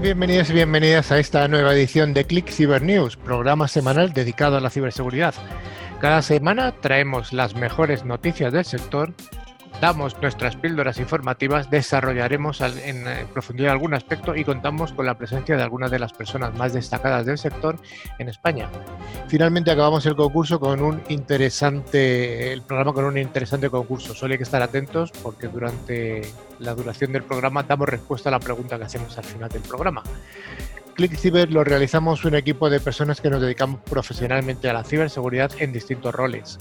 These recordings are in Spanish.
Bienvenidos y bienvenidas a esta nueva edición de Click Cyber News, programa semanal dedicado a la ciberseguridad. Cada semana traemos las mejores noticias del sector damos nuestras píldoras informativas, desarrollaremos en profundidad algún aspecto y contamos con la presencia de algunas de las personas más destacadas del sector en España. Finalmente acabamos el concurso con un interesante, el programa con un interesante concurso. Solo hay que estar atentos porque durante la duración del programa damos respuesta a la pregunta que hacemos al final del programa. Click Cyber lo realizamos un equipo de personas que nos dedicamos profesionalmente a la ciberseguridad en distintos roles.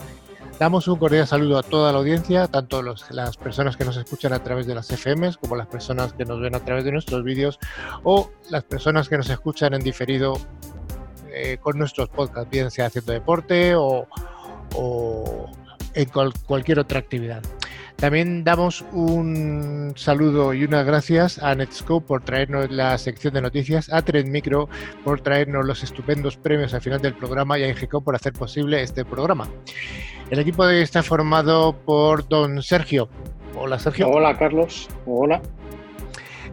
Damos un cordial saludo a toda la audiencia, tanto las personas que nos escuchan a través de las FMs como las personas que nos ven a través de nuestros vídeos o las personas que nos escuchan en diferido eh, con nuestros podcasts, bien sea haciendo deporte o, en cualquier otra actividad. También damos un saludo y unas gracias a Netscope por traernos la sección de noticias, a Trend Micro por traernos los estupendos premios al final del programa y a IGCO por hacer posible este programa. El equipo está formado por don Sergio. Hola Sergio. Hola Carlos. Hola.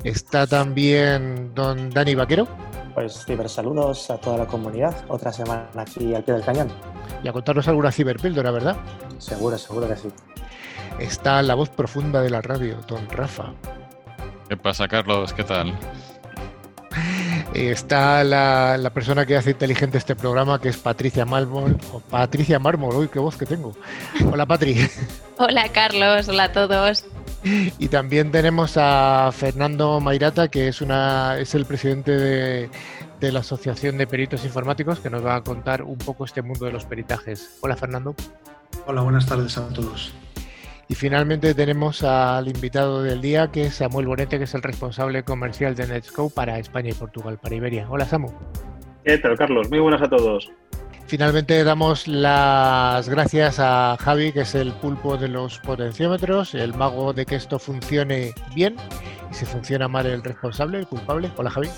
Está también don Dani Vaquero. Pues saludos a toda la comunidad. Otra semana aquí al pie del cañón. Y a contarnos alguna ciberpíldora, ¿verdad? Seguro, seguro que sí. Está la voz profunda de la radio, don Rafa. ¿Qué pasa, Carlos? ¿Qué tal? Está la, persona que hace inteligente este programa, que es Patricia Mármol. O Patricia Mármol, uy, qué voz que tengo. Hola, Patri. Hola, Carlos. Hola a todos. Y también tenemos a Fernando Mairata, que es, una, es el presidente de, de la Asociación de Peritos Informáticos, que nos va a contar un poco este mundo de los peritajes. Hola, Fernando. Hola, buenas tardes a todos. Y finalmente tenemos al invitado del día, que es Samuel Bonete, que es el responsable comercial de Netscope para España y Portugal, para Iberia. Hola, Samu. ¿Qué tal, Carlos? Muy buenas a todos. Finalmente damos las gracias a Javi, que es el pulpo de los potenciómetros, el mago de que esto funcione bien y si funciona mal el responsable, el culpable. Hola, Javi.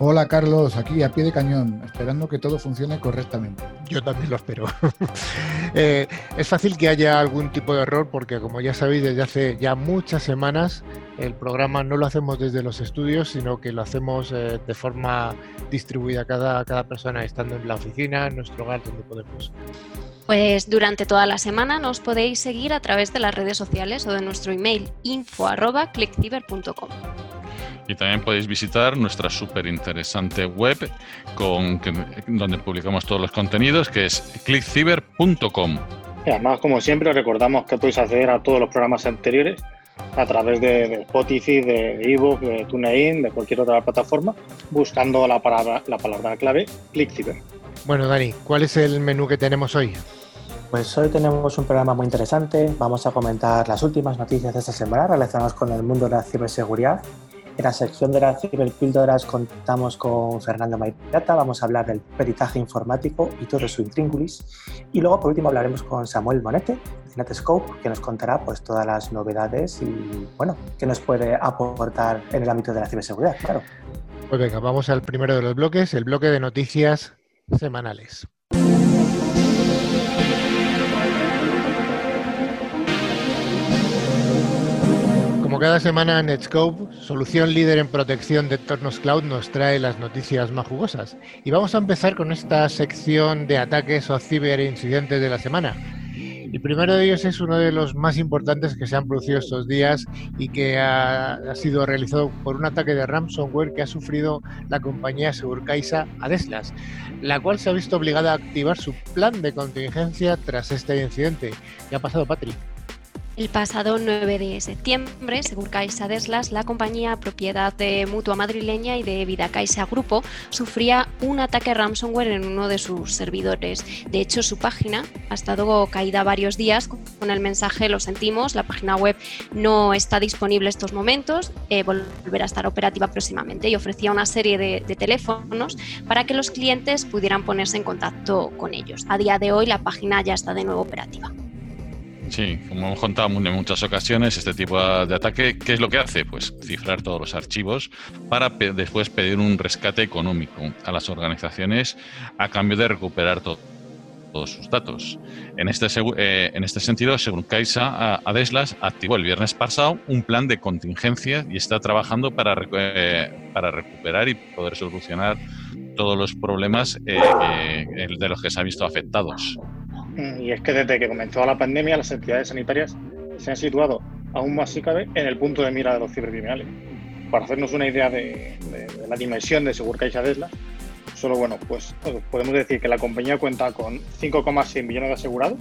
Hola Carlos, aquí a pie de cañón, esperando que todo funcione correctamente. Yo también lo espero. Eh, es fácil que haya algún tipo de error porque como ya sabéis desde hace ya muchas semanas el programa no lo hacemos desde los estudios, sino que lo hacemos eh, de forma distribuida cada, cada persona estando en la oficina, en nuestro hogar, donde podemos. Pues durante toda la semana nos podéis seguir a través de las redes sociales o de nuestro email info.clickciber.com. Y también podéis visitar nuestra súper interesante web con, donde publicamos todos los contenidos, que es clickciber.com. Y además, como siempre, recordamos que podéis acceder a todos los programas anteriores a través de, Spotify, de ebook, de TuneIn, de cualquier otra plataforma, buscando la palabra, la palabra clave ClickCiber. Bueno, Dani, ¿cuál es el menú que tenemos hoy? Pues hoy tenemos un programa muy interesante. Vamos a comentar las últimas noticias de esta semana relacionadas con el mundo de la ciberseguridad en la sección de las ciberpíldoras contamos con Fernando Mairata, vamos a hablar del peritaje informático y todo su intríngulis. Y luego, por último, hablaremos con Samuel Monete, de Netscope, que nos contará pues, todas las novedades y, bueno, qué nos puede aportar en el ámbito de la ciberseguridad. Pues venga, vamos al primero de los bloques, el bloque de noticias semanales. Cada semana, Netscope, solución líder en protección de entornos cloud, nos trae las noticias más jugosas. Y vamos a empezar con esta sección de ataques o ciberincidentes de la semana. El primero de ellos es uno de los más importantes que se han producido estos días y que ha, sido realizado por un ataque de ransomware que ha sufrido la compañía Segurcaisa Adeslas, la cual se ha visto obligada a activar su plan de contingencia tras este incidente. ¿Qué ha pasado, Patrick? El pasado 9 de septiembre, según Caixa Deslas, la compañía propiedad de Mutua Madrileña y de Vida Caixa Grupo sufría un ataque ransomware en uno de sus servidores. De hecho, su página ha estado caída varios días con el mensaje lo sentimos, la página web no está disponible estos momentos, eh, volverá a estar operativa próximamente y ofrecía una serie de teléfonos para que los clientes pudieran ponerse en contacto con ellos. A día de hoy la página ya está de nuevo operativa. Sí, como hemos contado en muchas ocasiones, este tipo de ataque, ¿qué es lo que hace? Pues cifrar todos los archivos para después pedir un rescate económico a las organizaciones a cambio de recuperar todo todos sus datos. En este, eh, en este sentido, según Caixa, Adeslas activó el viernes pasado un plan de contingencia y está trabajando para, eh, recuperar y poder solucionar todos los problemas eh, de los que se han visto afectados. Y es que desde que comenzó la pandemia, las entidades sanitarias se han situado aún más si cabe en el punto de mira de los cibercriminales. Para hacernos una idea de, la dimensión de Segurcaixa Desla, solo bueno, pues podemos decir que la compañía cuenta con 5,6 millones de asegurados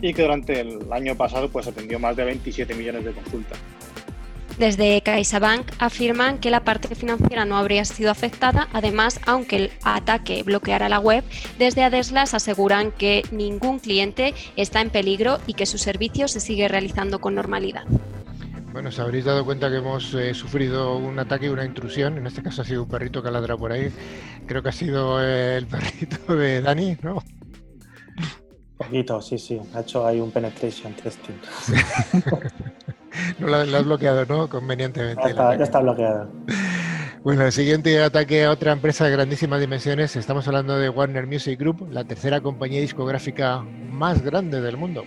y que durante el año pasado pues atendió más de 27 millones de consultas. Desde CaixaBank afirman que la parte financiera no habría sido afectada. Además, aunque el ataque bloqueara la web, desde Adeslas aseguran que ningún cliente está en peligro y que su servicio se sigue realizando con normalidad. Bueno, os habréis dado cuenta que hemos eh, sufrido un ataque y una intrusión. En este caso ha sido un perrito que ladra por ahí. Creo que ha sido eh, el perrito de Dani, ¿no? Poquito, sí, sí. Ha hecho ahí un penetration testing. no lo, has bloqueado, ¿no? Convenientemente. Ya está, bloqueado. Bueno, el siguiente ataque a otra empresa de grandísimas dimensiones. Estamos hablando de Warner Music Group, la tercera compañía discográfica más grande del mundo.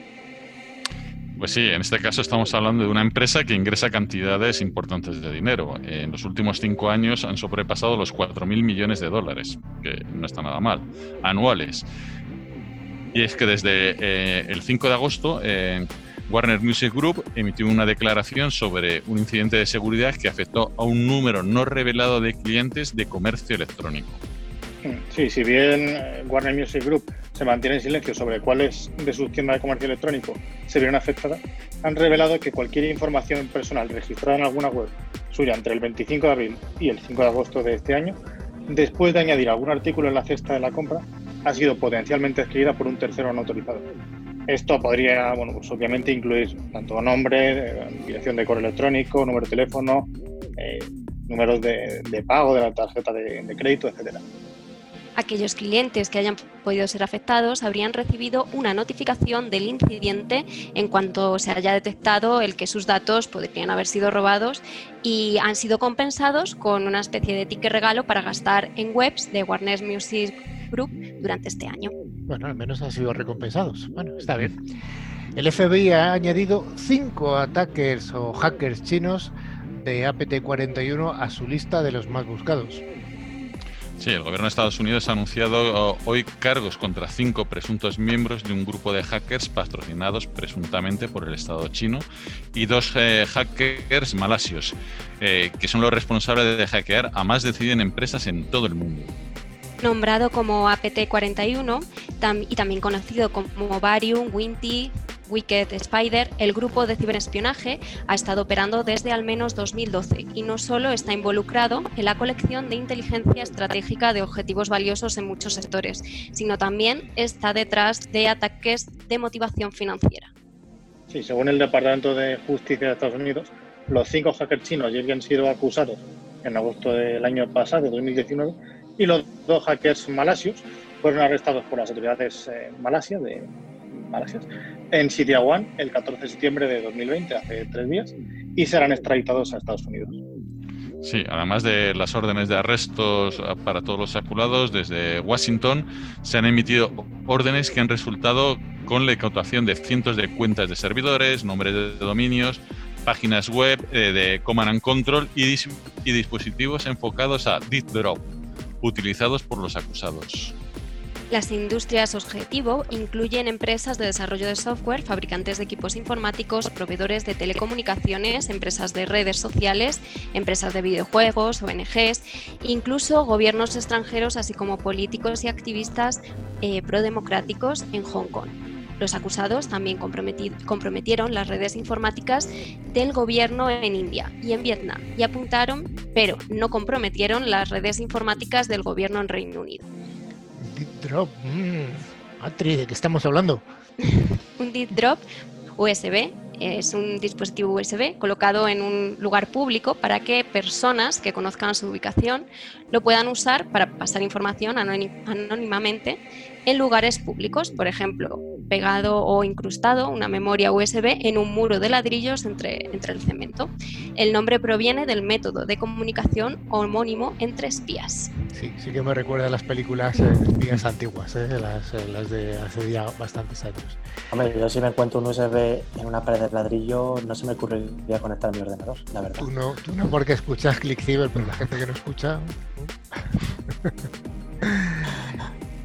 Pues sí, en este caso estamos hablando de una empresa que ingresa cantidades importantes de dinero. En los últimos cinco años han sobrepasado los 4.000 millones de dólares, que no está nada mal, anuales. Y es que desde eh, el 5 de agosto eh, Warner Music Group emitió una declaración sobre un incidente de seguridad que afectó a un número no revelado de clientes de comercio electrónico. Sí, si bien eh, Warner Music Group se mantiene en silencio sobre cuáles de sus tiendas de comercio electrónico se vieron afectadas, han revelado que cualquier información personal registrada en alguna web suya entre el 25 de abril y el 5 de agosto de este año, después de añadir algún artículo en la cesta de la compra, ha sido potencialmente escrita por un tercero no autorizado. Esto podría, bueno, pues obviamente incluir tanto nombre, eh, dirección de correo electrónico, número de teléfono, eh, números de, pago de la tarjeta de, de crédito, etcétera. Aquellos clientes que hayan podido ser afectados habrían recibido una notificación del incidente en cuanto se haya detectado el que sus datos podrían haber sido robados y han sido compensados con una especie de ticket regalo para gastar en webs de Warner Music Group durante este año. Bueno, al menos han sido recompensados. Bueno, está bien. El FBI ha añadido cinco ataques o hackers chinos de APT-41 a su lista de los más buscados. Sí, el gobierno de Estados Unidos ha anunciado oh, hoy cargos contra cinco presuntos miembros de un grupo de hackers patrocinados presuntamente por el Estado chino y dos eh, hackers malasios, eh, que son los responsables de hackear a más de 100 empresas en todo el mundo nombrado como APT-41 y también conocido como Varium, Winty, Wicked Spider, el grupo de ciberespionaje ha estado operando desde al menos 2012 y no solo está involucrado en la colección de inteligencia estratégica de objetivos valiosos en muchos sectores, sino también está detrás de ataques de motivación financiera. Sí, según el Departamento de Justicia de Estados Unidos, los cinco hackers chinos ya habían sido acusados en agosto del año pasado, de 2019, y los dos hackers malasios fueron arrestados por las autoridades eh, malasias de Malasia en One el 14 de septiembre de 2020, hace tres días, y serán extraditados a Estados Unidos. Sí, además de las órdenes de arrestos para todos los aculados, desde Washington se han emitido órdenes que han resultado con la incautación de cientos de cuentas de servidores, nombres de dominios, páginas web eh, de Command and Control y dispositivos enfocados a Deep Drop, utilizados por los acusados. Las industrias objetivo incluyen empresas de desarrollo de software, fabricantes de equipos informáticos, proveedores de telecomunicaciones, empresas de redes sociales, empresas de videojuegos, ONGs, incluso gobiernos extranjeros, así como políticos y activistas eh, prodemocráticos en Hong Kong. Los acusados también comprometieron las redes informáticas del gobierno en India y en Vietnam y apuntaron, pero no comprometieron las redes informáticas del gobierno en Reino Unido. Drop, mmm, ¿de qué estamos hablando? un Deep Drop USB es un dispositivo USB colocado en un lugar público para que personas que conozcan su ubicación lo puedan usar para pasar información anónimamente en lugares públicos, por ejemplo, pegado o incrustado una memoria USB en un muro de ladrillos entre, entre el cemento. El nombre proviene del método de comunicación homónimo entre espías. Sí, sí que me recuerda a las películas eh, espías antiguas, eh, las, eh, las, de hace ya bastantes años. Hombre, yo si me encuentro un USB en una pared de ladrillo, no se me ocurriría conectar mi ordenador, la verdad. Tú no, tú no porque escuchas ClickCiber, pero la gente que no escucha...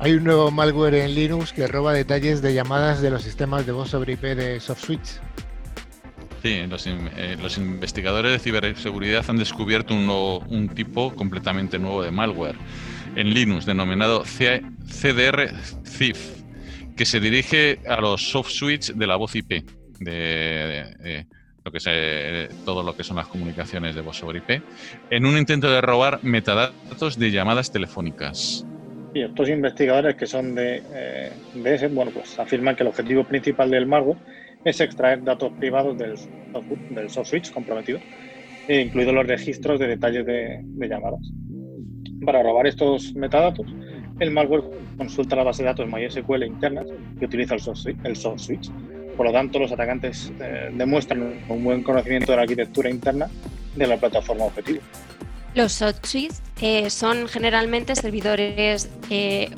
Hay un nuevo malware en Linux que roba detalles de llamadas de los sistemas de voz sobre IP de SoftSwitch. Sí, los, eh, los, investigadores de ciberseguridad han descubierto un, nuevo, un, tipo completamente nuevo de malware en Linux denominado CDR CIF, que se dirige a los soft switch de la voz IP, de, lo que se, todo lo que son las comunicaciones de voz sobre IP, en un intento de robar metadatos de llamadas telefónicas. Y estos investigadores que son de, eh, de ese, bueno, pues afirman que el objetivo principal del malware es extraer datos privados del, del soft switch comprometido, e incluidos los registros de detalles de, de, llamadas. Para robar estos metadatos, el malware consulta la base de datos MySQL internas que utiliza el soft. El soft switch. Por lo tanto, los atacantes eh, demuestran un buen conocimiento de la arquitectura interna de la plataforma objetivo. Los SOTSWITch eh, son generalmente servidores eh,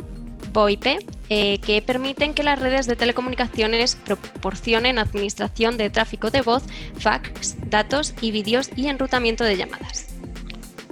VoIP eh, que permiten que las redes de telecomunicaciones proporcionen administración de tráfico de voz, fax, datos y vídeos y enrutamiento de llamadas.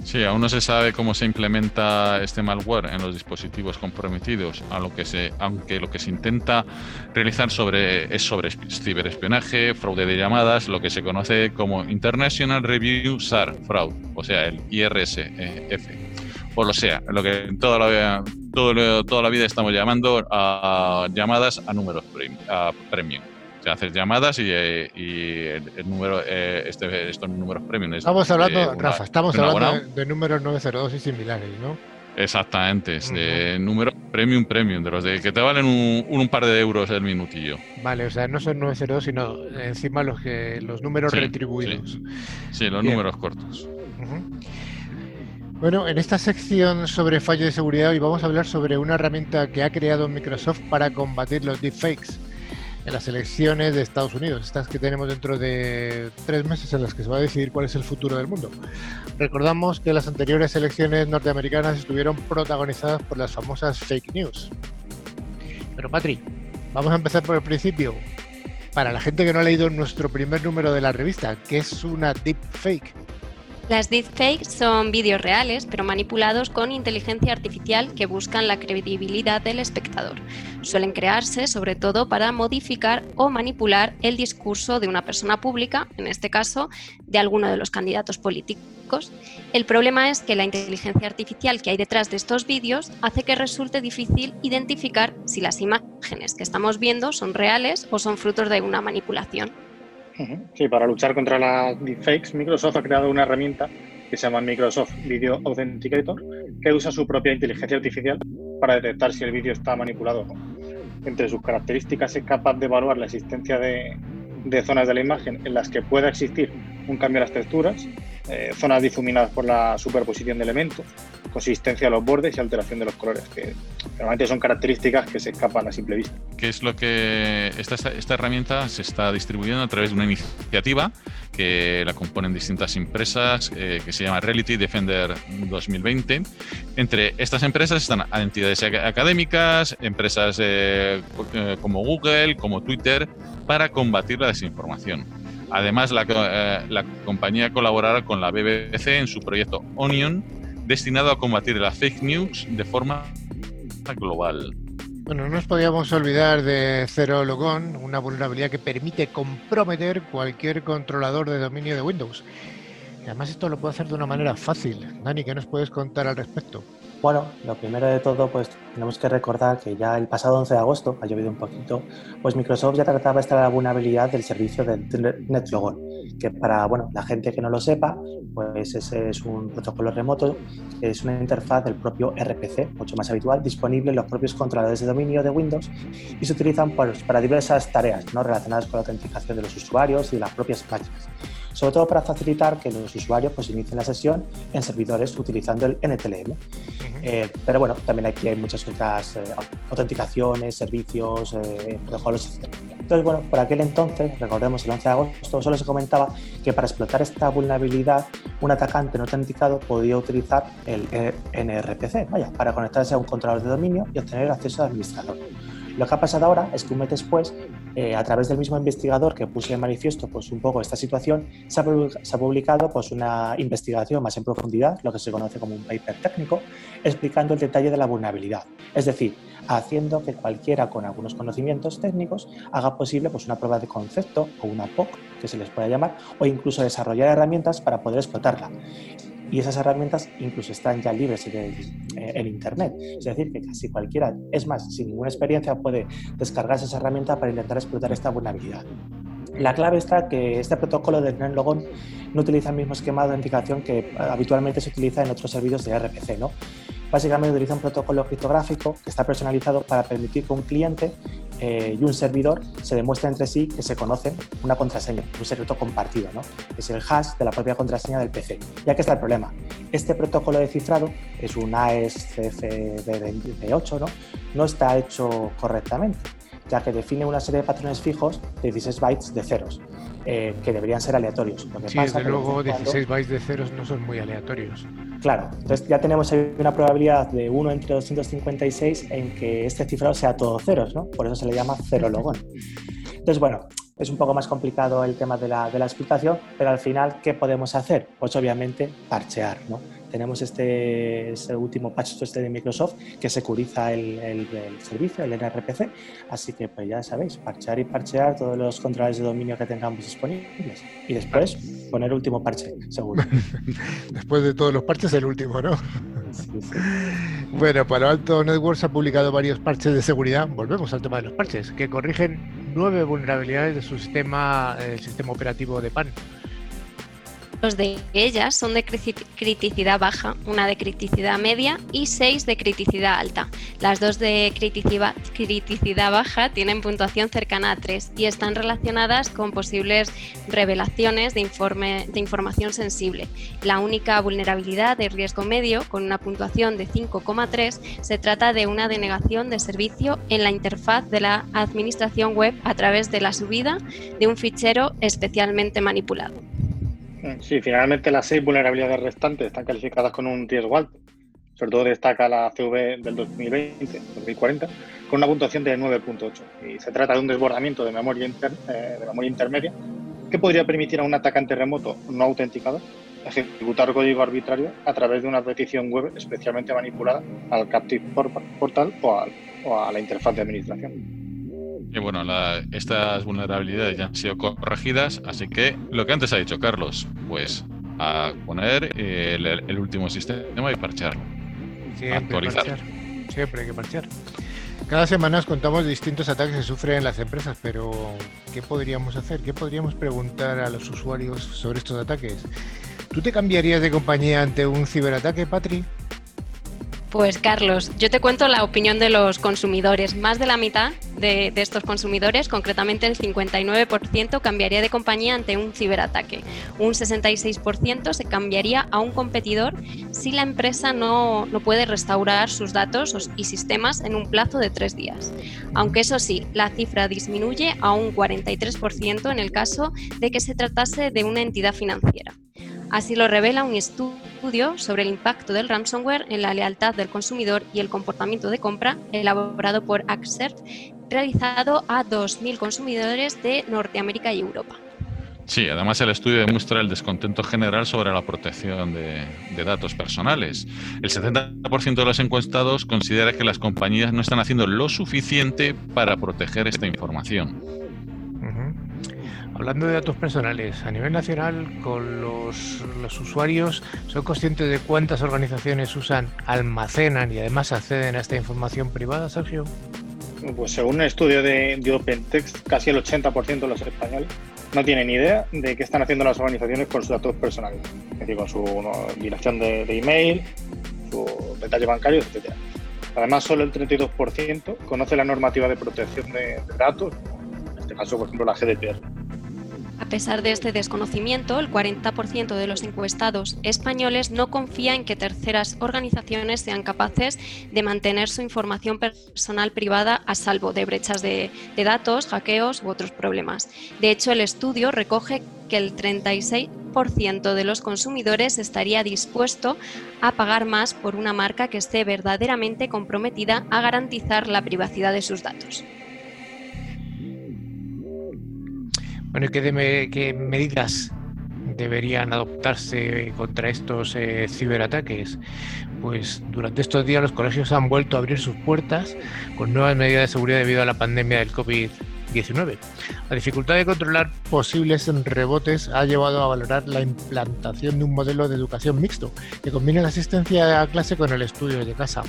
Sí, aún no se sabe cómo se implementa este malware en los dispositivos comprometidos, a lo que se, aunque lo que se intenta realizar sobre, es sobre ciberespionaje, fraude de llamadas, lo que se conoce como International Review SAR Fraud, o sea, el IRSF. O lo sea, lo que toda la, todo, toda la vida estamos llamando a llamadas a números premium. A premium. Sea, haces llamadas y, eh, y el, el, número, eh, este, estos números premium. Estamos hablando, una, Rafa, estamos hablando de, de, números 902 y similares, ¿no? Exactamente, es de uh -huh. números premium, premium, de los de que te valen un, un, par de euros el minutillo. Vale, o sea, no son 902, sino encima los que los números sí, retribuidos. Sí, sí los Bien. números cortos. Uh -huh. Bueno, en esta sección sobre fallo de seguridad hoy vamos a hablar sobre una herramienta que ha creado Microsoft para combatir los deepfakes en las elecciones de Estados Unidos, estas que tenemos dentro de tres meses en las que se va a decidir cuál es el futuro del mundo. Recordamos que las anteriores elecciones norteamericanas estuvieron protagonizadas por las famosas fake news. Pero Patri, vamos a empezar por el principio. Para la gente que no ha leído nuestro primer número de la revista, ¿qué es una deepfake? Las deepfakes son vídeos reales, pero manipulados con inteligencia artificial que buscan la credibilidad del espectador. Suelen crearse sobre todo para modificar o manipular el discurso de una persona pública, en este caso de alguno de los candidatos políticos. El problema es que la inteligencia artificial que hay detrás de estos vídeos hace que resulte difícil identificar si las imágenes que estamos viendo son reales o son frutos de una manipulación. Sí, para luchar contra las deepfakes, Microsoft ha creado una herramienta que se llama Microsoft Video Authenticator, que usa su propia inteligencia artificial para detectar si el vídeo está manipulado o no. Entre sus características es capaz de evaluar la existencia de, de zonas de la imagen en las que pueda existir un cambio en las texturas, eh, zonas difuminadas por la superposición de elementos, consistencia de los bordes y alteración de los colores, que normalmente son características que se escapan a simple vista. ¿Qué es lo que esta, esta herramienta se está distribuyendo a través de una iniciativa que la componen distintas empresas eh, que se llama Reality Defender 2020. Entre estas empresas están entidades académicas, empresas eh, como Google, como Twitter, para combatir la desinformación. Además, la, eh, la, compañía colaborará con la BBC en su proyecto Onion, destinado a combatir las fake news de forma global. Bueno, no nos podíamos olvidar de Zero Logon, una vulnerabilidad que permite comprometer cualquier controlador de dominio de Windows. Y además esto lo puede hacer de una manera fácil. Dani, ¿qué nos puedes contar al respecto? Bueno, lo primero de todo, pues tenemos que recordar que ya el pasado 11 de agosto, ha llovido un poquito, pues Microsoft ya trataba esta vulnerabilidad del servicio de NetLogon, que para bueno, la gente que no lo sepa, pues ese es un protocolo remoto, es una interfaz del propio RPC, mucho más habitual, disponible en los propios controladores de dominio de Windows y se utilizan pues, para diversas tareas ¿no? relacionadas con la autenticación de los usuarios y las propias máquinas. Sobre todo para facilitar que los usuarios pues, inicien la sesión en servidores utilizando el NTLM. Eh, pero bueno, también aquí hay muchas otras eh, autenticaciones, servicios, eh, protocolos, etc. Entonces, bueno, por aquel entonces, recordemos el 11 de agosto, solo se comentaba que para explotar esta vulnerabilidad, un atacante no autenticado podía utilizar el NRPC, vaya, para conectarse a un controlador de dominio y obtener acceso al administrador. Lo que ha pasado ahora es que un mes después, eh, a través del mismo investigador que puso en manifiesto pues, un poco esta situación, se ha, publicado pues, una investigación más en profundidad, lo que se conoce como un paper técnico, explicando el detalle de la vulnerabilidad. Es decir, haciendo que cualquiera con algunos conocimientos técnicos haga posible pues, una prueba de concepto o una POC, que se les pueda llamar, o incluso desarrollar herramientas para poder explotarla y esas herramientas incluso están ya libres en, eh, Internet. Es decir, que casi cualquiera, es más, sin ninguna experiencia puede descargarse esa herramienta para intentar explotar esta vulnerabilidad. La clave está que este protocolo de NetLogon no utiliza el mismo esquema de autenticación que habitualmente se utiliza en otros servicios de RPC. ¿no? Básicamente utiliza un protocolo criptográfico que está personalizado para permitir que un cliente eh, y un servidor se demuestren entre sí que se conocen una contraseña, un secreto compartido, ¿no? es el hash de la propia contraseña del PC. Ya que está el problema, este protocolo de cifrado es un AES-CFB8, ¿no? no está hecho correctamente ya que define una serie de patrones fijos de 16 bytes de ceros, eh, que deberían ser aleatorios. Lo que sí, desde luego 16 bytes de ceros no son muy aleatorios. Claro, entonces ya tenemos ahí una probabilidad de 1 entre 256 en que este cifrado sea todo ceros, ¿no? Por eso se le llama cero logón. Entonces, bueno, es un poco más complicado el tema de la, de la explicación, pero al final, ¿qué podemos hacer? Pues obviamente parchear, ¿no? Tenemos este, este, último patch este de Microsoft que securiza el, el, servicio, el NRPC. Así que pues ya sabéis, parchear y parchear todos los controles de dominio que tengamos disponibles. Y después poner último parche, seguro. después de todos los parches, el último, ¿no? Bueno, para Alto Networks ha publicado varios parches de seguridad. Volvemos al tema de los parches, que corrigen nueve vulnerabilidades de su sistema, el sistema operativo de PAN. Dos de ellas son de criticidad baja, una de criticidad media y seis de criticidad alta. Las dos de criticidad, baja tienen puntuación cercana a 3 y están relacionadas con posibles revelaciones de, informe, de información sensible. La única vulnerabilidad de riesgo medio, con una puntuación de 5,3, se trata de una denegación de servicio en la interfaz de la administración web a través de la subida de un fichero especialmente manipulado. Sí, finalmente las seis vulnerabilidades restantes están calificadas con un riesgo alto. Sobre todo destaca la CV del 2020-2040 con una puntuación de 9.8. Y se trata de un desbordamiento de memoria, eh, de memoria intermedia que podría permitir a un atacante remoto no autenticado ejecutar código arbitrario a través de una petición web especialmente manipulada al Captive Portal o a la interfaz de administración. Y bueno, estas vulnerabilidades ya han sido corregidas, así que lo que antes ha dicho Carlos, pues a poner el, último sistema y parchearlo. Siempre actualizar. Siempre hay que parchear. Cada semana os contamos distintos ataques que sufren las empresas, pero ¿qué podríamos hacer? ¿Qué podríamos preguntar a los usuarios sobre estos ataques? ¿Tú te cambiarías de compañía ante un ciberataque, Patri? Pues Carlos, yo te cuento la opinión de los consumidores. Más de la mitad de, estos consumidores, concretamente el 59%, cambiaría de compañía ante un ciberataque. Un 66% se cambiaría a un competidor si la empresa no, no puede restaurar sus datos y sistemas en un plazo de tres días. Aunque eso sí, la cifra disminuye a un 43% en el caso de que se tratase de una entidad financiera. Así lo revela un estudio sobre el impacto del ransomware en la lealtad del consumidor y el comportamiento de compra elaborado por Accert, realizado a 2.000 consumidores de Norteamérica y Europa. Sí, además el estudio demuestra el descontento general sobre la protección de, de, datos personales. El 70% de los encuestados considera que las compañías no están haciendo lo suficiente para proteger esta información. Hablando de datos personales, a nivel nacional, con los, usuarios, ¿son conscientes de cuántas organizaciones usan, almacenan y además acceden a esta información privada, Sergio? Pues según un estudio de, OpenText, casi el 80% de los españoles no tienen idea de qué están haciendo las organizaciones con sus datos personales, es decir, con su dirección de, email, su detalle bancario, etc. Además, solo el 32% conoce la normativa de protección de, de datos, en este caso, por ejemplo, la GDPR. A pesar de este desconocimiento, el 40% de los encuestados españoles no confía en que terceras organizaciones sean capaces de mantener su información personal privada a salvo de brechas de, datos, hackeos u otros problemas. De hecho, el estudio recoge que el 36% de los consumidores estaría dispuesto a pagar más por una marca que esté verdaderamente comprometida a garantizar la privacidad de sus datos. Bueno, ¿y qué, medidas deberían adoptarse contra estos eh, ciberataques? Pues durante estos días los colegios han vuelto a abrir sus puertas con nuevas medidas de seguridad debido a la pandemia del COVID-19. La dificultad de controlar posibles rebotes ha llevado a valorar la implantación de un modelo de educación mixto que combine la asistencia a clase con el estudio de casa.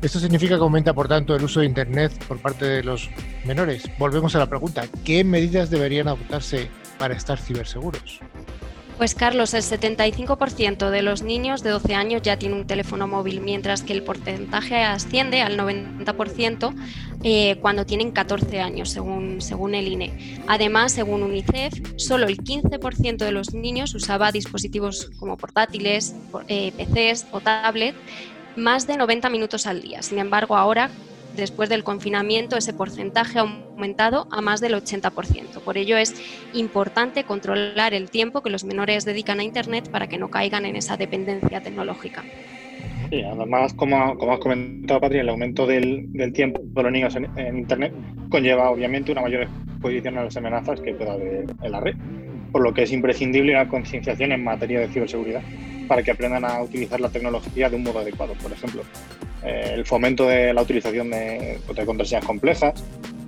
Esto significa que aumenta, por tanto, el uso de Internet por parte de los menores. Volvemos a la pregunta, ¿qué medidas deberían adoptarse para estar ciberseguros? Pues Carlos, el 75% de los niños de 12 años ya tiene un teléfono móvil, mientras que el porcentaje asciende al 90% eh, cuando tienen 14 años, según, según el INE. Además, según UNICEF, solo el 15% de los niños usaba dispositivos como portátiles, eh, PCs o tablets más de 90 minutos al día. Sin embargo, ahora, después del confinamiento, ese porcentaje ha aumentado a más del 80%. Por ello es importante controlar el tiempo que los menores dedican a Internet para que no caigan en esa dependencia tecnológica. Además, como, has comentado, Patria, el aumento del, tiempo de los niños en, Internet conlleva obviamente una mayor exposición a las amenazas que pueda haber en la red, por lo que es imprescindible la concienciación en materia de ciberseguridad para que aprendan a utilizar la tecnología de un modo adecuado. Por ejemplo, eh, el fomento de la utilización de, contraseñas complejas,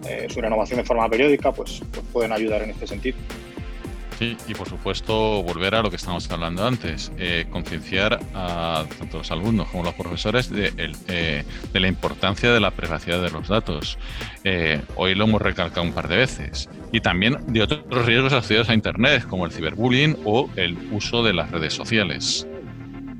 eh, su renovación de forma periódica, pues, pues, pueden ayudar en este sentido. Sí, y por supuesto volver a lo que estábamos hablando antes, eh, concienciar a tanto los alumnos como los profesores de, de, la importancia de la privacidad de los datos. hoy lo hemos recalcado un par de veces. Y también de otros riesgos asociados a Internet, como el ciberbullying o el uso de las redes sociales.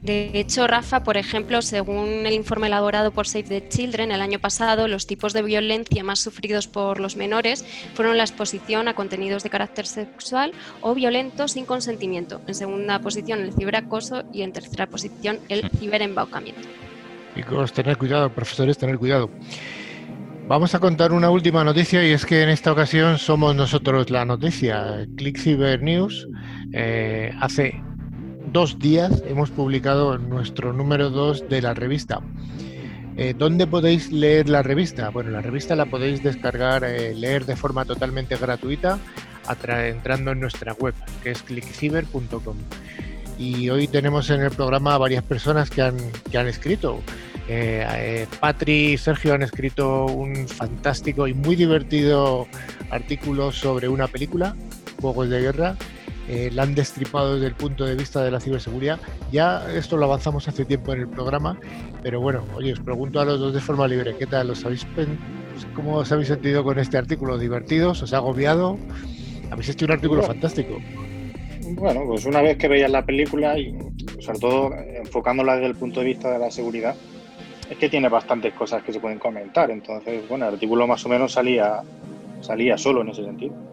De hecho, Rafa, por ejemplo, según el informe elaborado por Save the Children el año pasado, los tipos de violencia más sufridos por los menores fueron la exposición a contenidos de carácter sexual o violento sin consentimiento. En segunda posición, el ciberacoso y en tercera posición, el ciberembaucamiento. Chicos, tener cuidado, profesores, tener cuidado. Vamos a contar una última noticia y es que en esta ocasión somos nosotros la noticia. Click Cyber News eh, hace dos días hemos publicado nuestro número 2 de la revista. Eh, ¿Dónde podéis leer la revista? Bueno, la revista la podéis descargar, eh, leer de forma totalmente gratuita entrando en nuestra web, que es clickciber.com. Y hoy tenemos en el programa varias personas que han, que han escrito. Eh, eh, y Sergio han escrito un fantástico y muy divertido artículo sobre una película, Juegos de Guerra, eh, la han destripado desde el punto de vista de la ciberseguridad. Ya esto lo avanzamos hace tiempo en el programa, pero bueno, oye, os pregunto a los dos de forma libre, ¿qué tal? ¿Os habéis, ¿Cómo os habéis sentido con este artículo? ¿Divertidos? ¿Os ha agobiado? Habéis hecho un artículo fantástico. Bueno, pues una vez que veías la película y sobre todo enfocándola desde el punto de vista de la seguridad, es que tiene bastantes cosas que se pueden comentar. Entonces, bueno, el artículo más o menos salía, salía solo en ese sentido.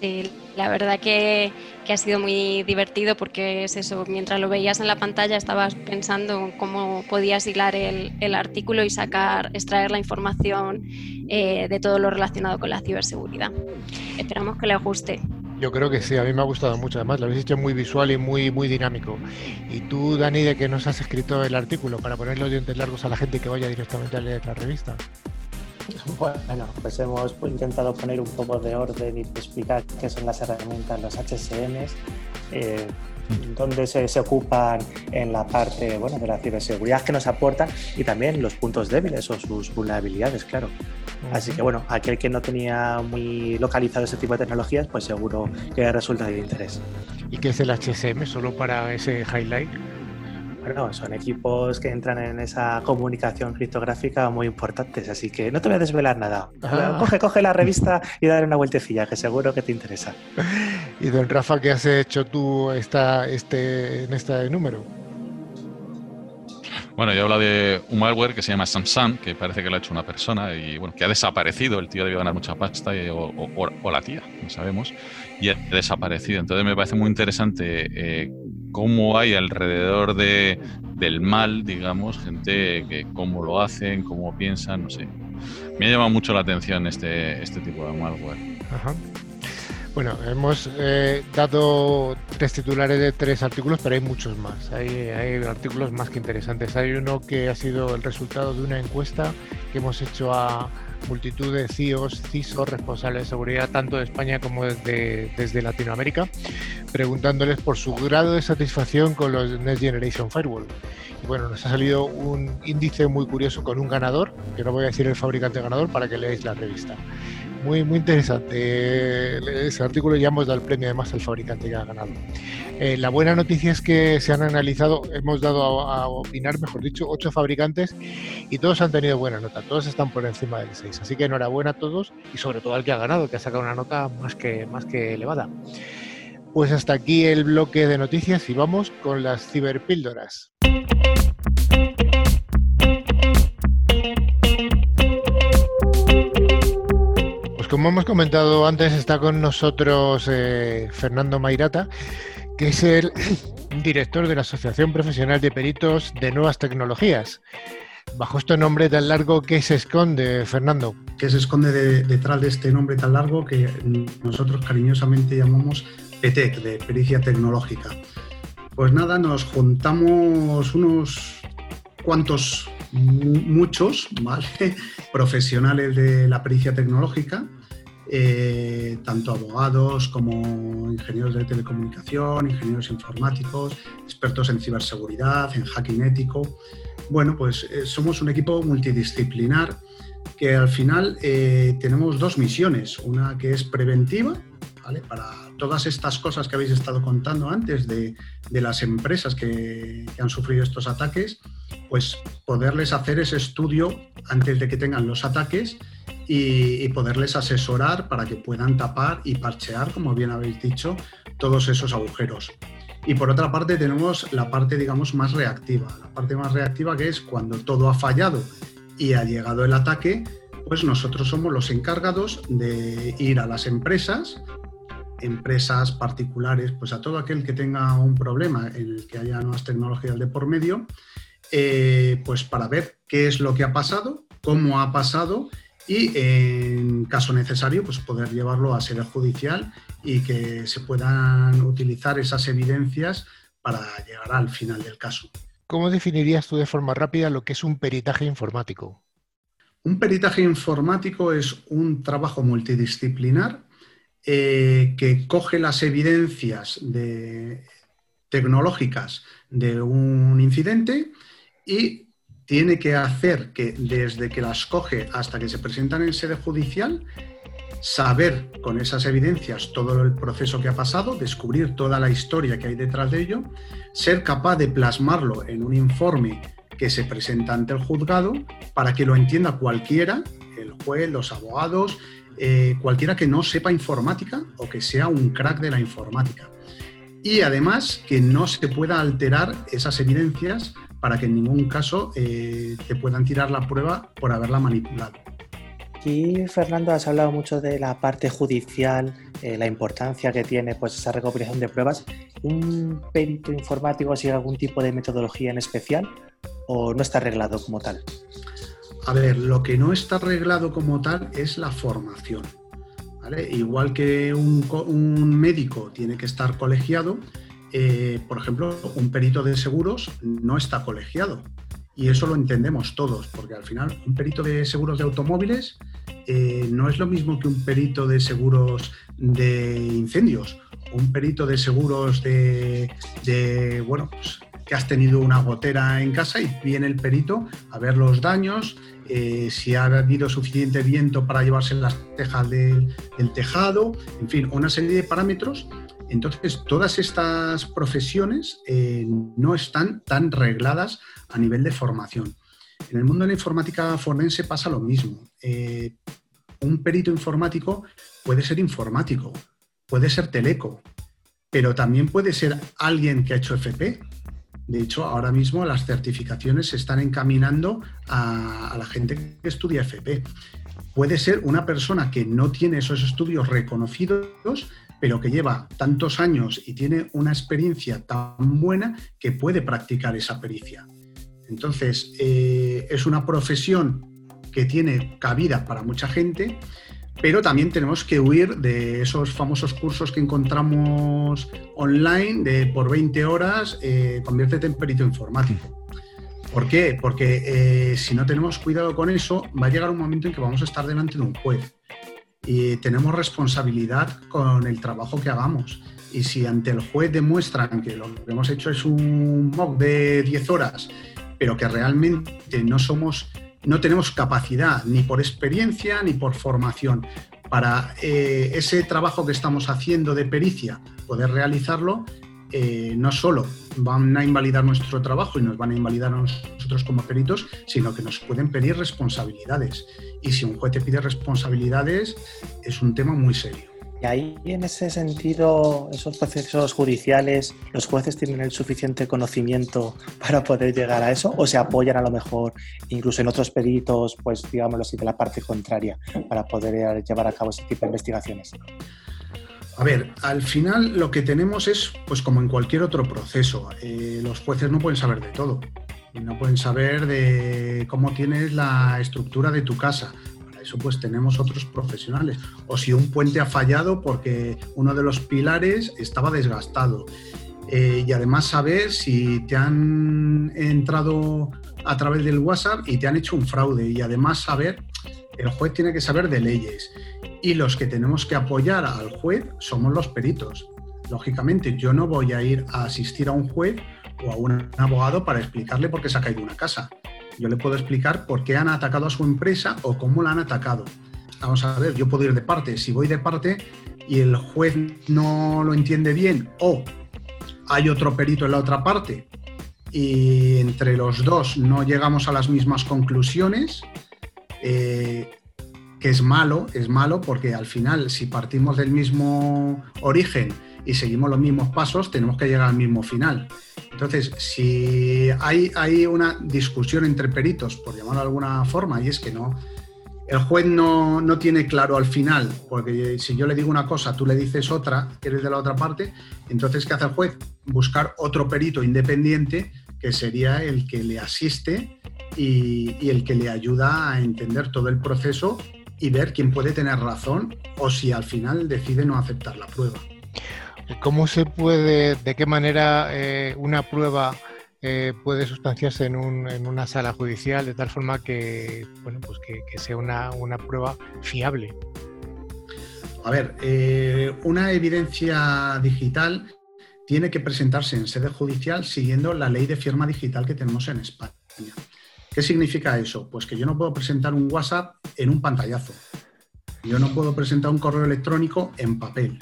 Sí, la verdad que, ha sido muy divertido porque es eso, mientras lo veías en la pantalla estabas pensando cómo podías hilar el, artículo y sacar, extraer la información eh, de todo lo relacionado con la ciberseguridad. Esperamos que le guste. Yo creo que sí, a mí me ha gustado mucho, además lo habéis hecho muy visual y muy, muy dinámico. Y tú, Dani, de que nos has escrito el artículo para poner los dientes largos a la gente que vaya directamente a leer la revista. Bueno, pues hemos intentado poner un poco de orden y explicar qué son las herramientas, los HSMs, eh, dónde se, ocupan en la parte bueno, de la ciberseguridad que nos aportan y también los puntos débiles o sus vulnerabilidades, claro. Así que bueno, aquel que no tenía muy localizado ese tipo de tecnologías, pues seguro que resulta de interés. ¿Y qué es el HSM? ¿Solo para ese highlight? Bueno, son equipos que entran en esa comunicación criptográfica muy importantes, así que no te voy a desvelar nada. Coge, coge la revista y dale una vueltecilla, que seguro que te interesa. Y don Rafa, ¿qué has hecho tú esta, este, en este número? Bueno, yo hablo de un malware que se llama Samsung, que parece que lo ha hecho una persona y bueno, que ha desaparecido. El tío debió ganar mucha pasta o, la tía, no sabemos, y ha desaparecido. Entonces me parece muy interesante eh, cómo hay alrededor de, del mal, digamos, gente que cómo lo hacen, cómo piensan, no sé. Me ha llamado mucho la atención este, este tipo de malware. Ajá. Bueno, hemos eh, dado tres titulares de tres artículos, pero hay muchos más. Hay, artículos más que interesantes. Hay uno que ha sido el resultado de una encuesta que hemos hecho a multitud de CIOs, CISO, responsables de seguridad, tanto de España como desde, desde Latinoamérica, preguntándoles por su grado de satisfacción con los Next Generation Firewall. Y bueno, nos ha salido un índice muy curioso con un ganador, que no voy a decir el fabricante ganador para que leáis la revista. Muy, muy interesante ese artículo ya hemos dado el premio además al fabricante que ha ganado. Eh, la buena noticia es que se han analizado, hemos dado a, opinar, mejor dicho, ocho fabricantes y todos han tenido buena nota, todos están por encima del 6. Así que enhorabuena a todos y sobre todo al que ha ganado, que ha sacado una nota más que, más que elevada. Pues hasta aquí el bloque de noticias y vamos con las ciberpíldoras. Como hemos comentado antes, está con nosotros eh, Fernando Mairata, que es el director de la Asociación Profesional de Peritos de Nuevas Tecnologías. Bajo este nombre tan largo, ¿qué se esconde, Fernando? ¿Qué se esconde detrás de este nombre tan largo que nosotros cariñosamente llamamos PETEC, de Pericia Tecnológica? Pues nada, nos juntamos unos cuantos, muchos, ¿vale? profesionales de la pericia tecnológica eh, tanto abogados como ingenieros de telecomunicación, ingenieros informáticos, expertos en ciberseguridad, en hacking ético. Bueno, pues eh, somos un equipo multidisciplinar que al final eh, tenemos dos misiones, una que es preventiva. Para todas estas cosas que habéis estado contando antes de, las empresas que, que, han sufrido estos ataques, pues poderles hacer ese estudio antes de que tengan los ataques y, poderles asesorar para que puedan tapar y parchear, como bien habéis dicho, todos esos agujeros. Y por otra parte tenemos la parte, digamos, más reactiva. La parte más reactiva que es cuando todo ha fallado y ha llegado el ataque, pues nosotros somos los encargados de ir a las empresas, empresas particulares, pues a todo aquel que tenga un problema en el que haya nuevas tecnologías de por medio, eh, pues para ver qué es lo que ha pasado, cómo ha pasado y en caso necesario pues poder llevarlo a sede judicial y que se puedan utilizar esas evidencias para llegar al final del caso. ¿Cómo definirías tú de forma rápida lo que es un peritaje informático? Un peritaje informático es un trabajo multidisciplinar eh, que coge las evidencias tecnológicas de un incidente y tiene que hacer que desde que las coge hasta que se presentan en sede judicial, saber con esas evidencias todo el proceso que ha pasado, descubrir toda la historia que hay detrás de ello, ser capaz de plasmarlo en un informe que se presenta ante el juzgado para que lo entienda cualquiera, el juez, los abogados, eh, cualquiera que no sepa informática o que sea un crack de la informática. Y además que no se pueda alterar esas evidencias para que en ningún caso eh, te puedan tirar la prueba por haberla manipulado. Aquí, Fernando, has hablado mucho de la parte judicial, eh, la importancia que tiene pues, esa recopilación de pruebas. ¿Un perito informático sigue algún tipo de metodología en especial o no está arreglado como tal? A ver, lo que no está arreglado como tal es la formación. Igual que un, un médico tiene que estar colegiado, eh, por ejemplo, un perito de seguros no está colegiado. Y eso lo entendemos todos, porque al final un perito de seguros de automóviles eh, no es lo mismo que un perito de seguros de incendios, un perito de seguros de, bueno, pues, que has tenido una gotera en casa y viene el perito a ver los daños, eh, si ha habido suficiente viento para llevarse las tejas del tejado, en fin, una serie de parámetros entonces, todas estas profesiones eh, no están tan regladas a nivel de formación. En el mundo de la informática forense pasa lo mismo. Eh, un perito informático puede ser informático, puede ser teleco, pero también puede ser alguien que ha hecho FP. De hecho, ahora mismo las certificaciones se están encaminando a, la gente que estudia FP. Puede ser una persona que no tiene esos estudios reconocidos, pero que lleva tantos años y tiene una experiencia tan buena que puede practicar esa pericia. Entonces, eh, es una profesión que tiene cabida para mucha gente, pero también tenemos que huir de esos famosos cursos que encontramos online de por 20 horas, eh, conviértete en perito informático. ¿Por qué? Porque eh, si no tenemos cuidado con eso, va a llegar un momento en que vamos a estar delante de un juez y tenemos responsabilidad con el trabajo que hagamos. Y si ante el juez demuestran que lo que hemos hecho es un mock de 10 horas, pero que realmente no somos no tenemos capacidad ni por experiencia ni por formación para eh, ese trabajo que estamos haciendo de pericia poder realizarlo, eh, no solo van a invalidar nuestro trabajo y nos van a invalidar a nosotros como peritos, sino que nos pueden pedir responsabilidades. Y si un juez te pide responsabilidades, es un tema muy serio. Y ahí, en ese sentido, esos procesos judiciales, ¿los jueces tienen el suficiente conocimiento para poder llegar a eso? ¿O se apoyan a lo mejor incluso en otros peritos, pues digámoslo así, de la parte contraria, para poder llevar a cabo ese tipo de investigaciones? A ver, al final lo que tenemos es, pues como en cualquier otro proceso, eh, los jueces no pueden saber de todo. No pueden saber de cómo tienes la estructura de tu casa, eso pues tenemos otros profesionales. O si un puente ha fallado porque uno de los pilares estaba desgastado. Eh, y además saber si te han entrado a través del WhatsApp y te han hecho un fraude. Y además saber, el juez tiene que saber de leyes. Y los que tenemos que apoyar al juez somos los peritos. Lógicamente, yo no voy a ir a asistir a un juez o a un abogado para explicarle por qué se ha caído una casa yo le puedo explicar por qué han atacado a su empresa o cómo la han atacado. Vamos a ver, yo puedo ir de parte. Si voy de parte y el juez no lo entiende bien o hay otro perito en la otra parte y entre los dos no llegamos a las mismas conclusiones, eh, que es malo, es malo porque al final si partimos del mismo origen y seguimos los mismos pasos, tenemos que llegar al mismo final. Entonces, si hay, hay una discusión entre peritos, por llamarlo de alguna forma, y es que no, el juez no, no, tiene claro al final, porque si yo le digo una cosa, tú le dices otra, que eres de la otra parte, entonces, ¿qué hace el juez? Buscar otro perito independiente que sería el que le asiste y, y el que le ayuda a entender todo el proceso y ver quién puede tener razón o si al final decide no aceptar la prueba. ¿Cómo se puede, de qué manera eh, una prueba eh, puede sustanciarse en, una sala judicial de tal forma que, bueno, pues que, sea una, prueba fiable? A ver, eh, una evidencia digital tiene que presentarse en sede judicial siguiendo la ley de firma digital que tenemos en España. ¿Qué significa eso? Pues que yo no puedo presentar un WhatsApp en un pantallazo. Yo no puedo presentar un correo electrónico en papel.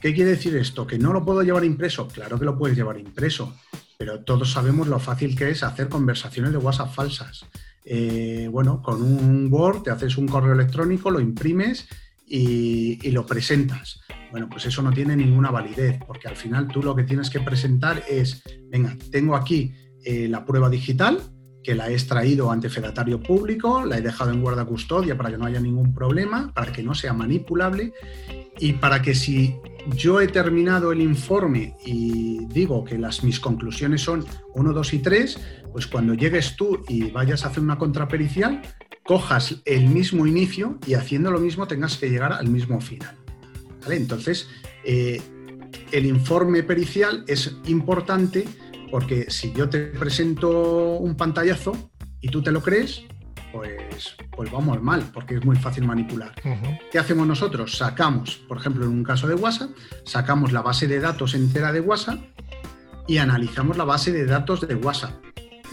¿Qué quiere decir esto? ¿Que no lo puedo llevar impreso? Claro que lo puedes llevar impreso, pero todos sabemos lo fácil que es hacer conversaciones de WhatsApp falsas. Eh, bueno, con un Word te haces un correo electrónico, lo imprimes y, lo presentas. Bueno, pues eso no tiene ninguna validez, porque al final tú lo que tienes que presentar es, venga, tengo aquí eh, la prueba digital, que la he extraído ante fedatario público, la he dejado en guarda custodia para que no haya ningún problema, para que no sea manipulable y para que si yo he terminado el informe y digo que las, mis conclusiones son 1, 2 y 3, pues cuando llegues tú y vayas a hacer una contrapericial, cojas el mismo inicio y haciendo lo mismo tengas que llegar al mismo final. Entonces, eh, el informe pericial es importante porque si yo te presento un pantallazo y tú te lo crees, pues, pues vamos mal, porque es muy fácil manipular. ¿Qué hacemos nosotros? Sacamos, por ejemplo, en un caso de WhatsApp, sacamos la base de datos entera de WhatsApp y analizamos la base de datos de WhatsApp.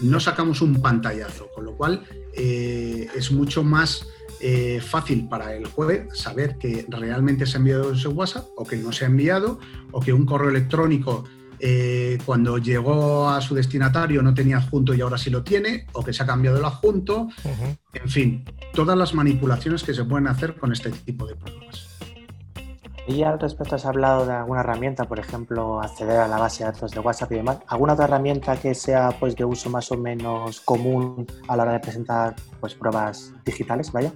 No sacamos un pantallazo, con lo cual eh, es mucho más eh, fácil para el juez saber que realmente se ha enviado ese WhatsApp o que no se ha enviado o que un correo electrónico eh, cuando llegó a su destinatario no tenía adjunto y ahora sí lo tiene, o que se ha cambiado el adjunto, en fin, todas las manipulaciones que se pueden hacer con este tipo de pruebas. Y al respecto has hablado de alguna herramienta, por ejemplo, acceder a la base de datos de WhatsApp y demás. ¿Alguna otra herramienta que sea pues de uso más o menos común a la hora de presentar pues pruebas digitales, vaya?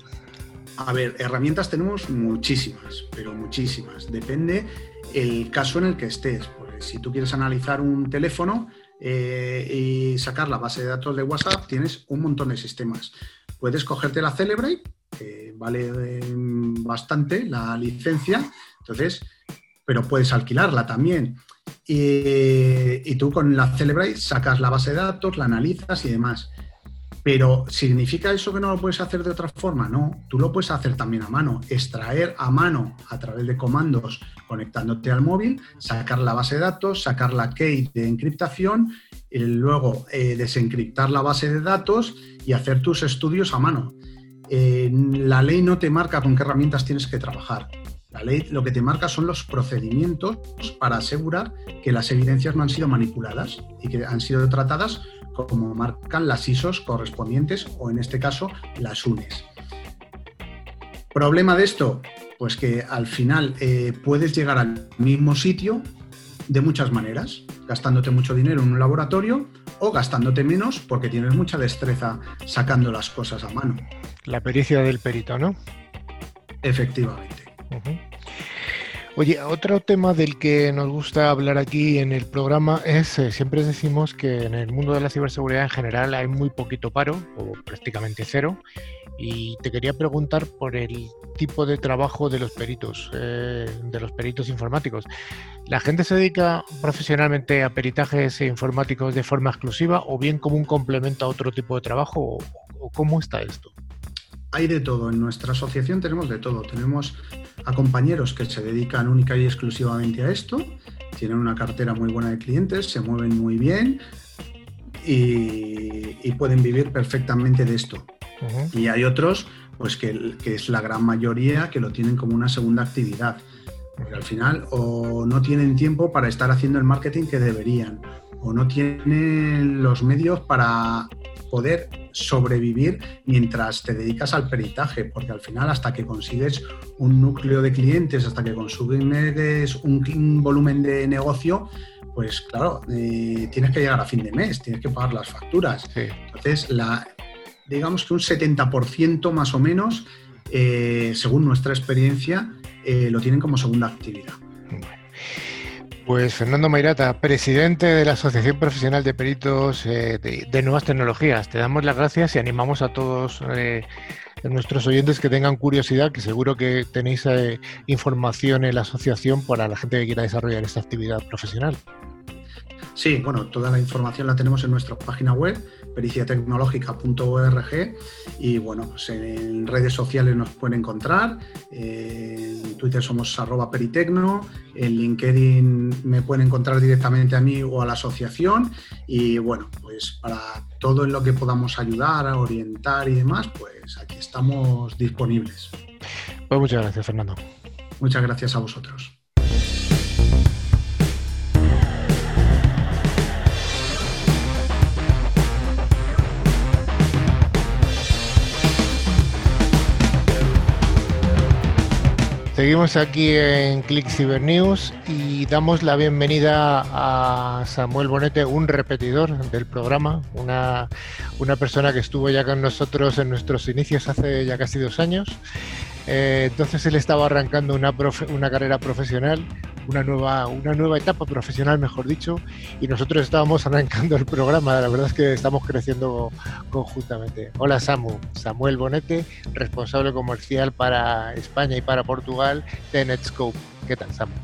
A ver, herramientas tenemos muchísimas, pero muchísimas. Depende el caso en el que estés. Porque si tú quieres analizar un teléfono eh, y sacar la base de datos de WhatsApp, tienes un montón de sistemas. Puedes cogerte la Celebrate, que vale eh, bastante la licencia, entonces, pero puedes alquilarla también. Y, tú con la Celebrate sacas la base de datos, la analizas y demás. Pero ¿significa eso que no lo puedes hacer de otra forma? No, tú lo puedes hacer también a mano, extraer a mano a través de comandos conectándote al móvil, sacar la base de datos, sacar la key de encriptación, y luego eh, desencriptar la base de datos y hacer tus estudios a mano. Eh, la ley no te marca con qué herramientas tienes que trabajar. La ley lo que te marca son los procedimientos para asegurar que las evidencias no han sido manipuladas y que han sido tratadas como marcan las ISOs correspondientes o en este caso las UNES. ¿Problema de esto? Pues que al final eh, puedes llegar al mismo sitio de muchas maneras, gastándote mucho dinero en un laboratorio o gastándote menos porque tienes mucha destreza sacando las cosas a mano. La pericia del perito, ¿no? Efectivamente. Oye, otro tema del que nos gusta hablar aquí en el programa es, eh, siempre decimos que en el mundo de la ciberseguridad en general hay muy poquito paro, o prácticamente cero, y te quería preguntar por el tipo de trabajo de los peritos, eh, de los peritos informáticos. ¿La gente se dedica profesionalmente a peritajes informáticos de forma exclusiva o bien como un complemento a otro tipo de trabajo? cómo está esto? Hay de todo. En nuestra asociación tenemos de todo. Tenemos a compañeros que se dedican única y exclusivamente a esto, tienen una cartera muy buena de clientes, se mueven muy bien y, pueden vivir perfectamente de esto. Y hay otros, pues que, que, es la gran mayoría, que lo tienen como una segunda actividad. Porque al final o no tienen tiempo para estar haciendo el marketing que deberían, o no tienen los medios para poder sobrevivir mientras te dedicas al peritaje, porque al final hasta que consigues un núcleo de clientes, hasta que consigues un, volumen de negocio, pues claro, eh, tienes que llegar a fin de mes, tienes que pagar las facturas. Entonces, la, digamos que un 70% más o menos, eh, según nuestra experiencia, eh, lo tienen como segunda actividad. Pues Fernando Mairata, presidente de la Asociación Profesional de Peritos eh, de, Nuevas Tecnologías. Te damos las gracias y animamos a todos eh, nuestros oyentes que tengan curiosidad, que seguro que tenéis eh, información en la asociación para la gente que quiera desarrollar esta actividad profesional. Sí, bueno, toda la información la tenemos en nuestra página web, periciatecnológica.org y bueno, pues en redes sociales nos pueden encontrar, en Twitter somos arroba peritecno, en LinkedIn me pueden encontrar directamente a mí o a la asociación y bueno, pues para todo en lo que podamos ayudar, a orientar y demás, pues aquí estamos disponibles. Pues muchas gracias, Fernando. Muchas gracias a vosotros. Seguimos aquí en Click Cyber News y damos la bienvenida a Samuel Bonete, un repetidor del programa, una, una persona que estuvo ya con nosotros en nuestros inicios hace ya casi dos años. Eh, entonces él estaba arrancando una, una carrera profesional, una nueva, una nueva etapa profesional, mejor dicho, y nosotros estábamos arrancando el programa. La verdad es que estamos creciendo conjuntamente. Hola Samu, Samuel Bonete, responsable comercial para España y para Portugal de Netscope. ¿Qué tal, Samu?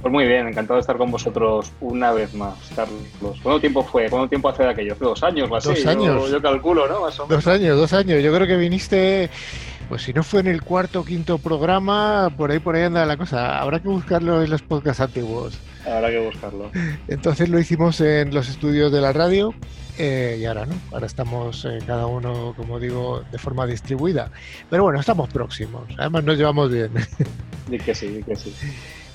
Pues muy bien, encantado de estar con vosotros una vez más, Carlos. ¿Cuánto tiempo fue? ¿Cuánto tiempo hace de aquello? ¿Dos años o así? Dos años. Yo, calculo, ¿no? Dos años, dos años. Yo creo que viniste pues si no fue en el cuarto o quinto programa, por ahí por ahí anda la cosa. Habrá que buscarlo en los podcasts antiguos. Habrá que buscarlo. Entonces lo hicimos en los estudios de la radio eh, y ahora no. Ahora estamos eh, cada uno, como digo, de forma distribuida. Pero bueno, estamos próximos. Además nos llevamos bien. Di que sí, di que sí.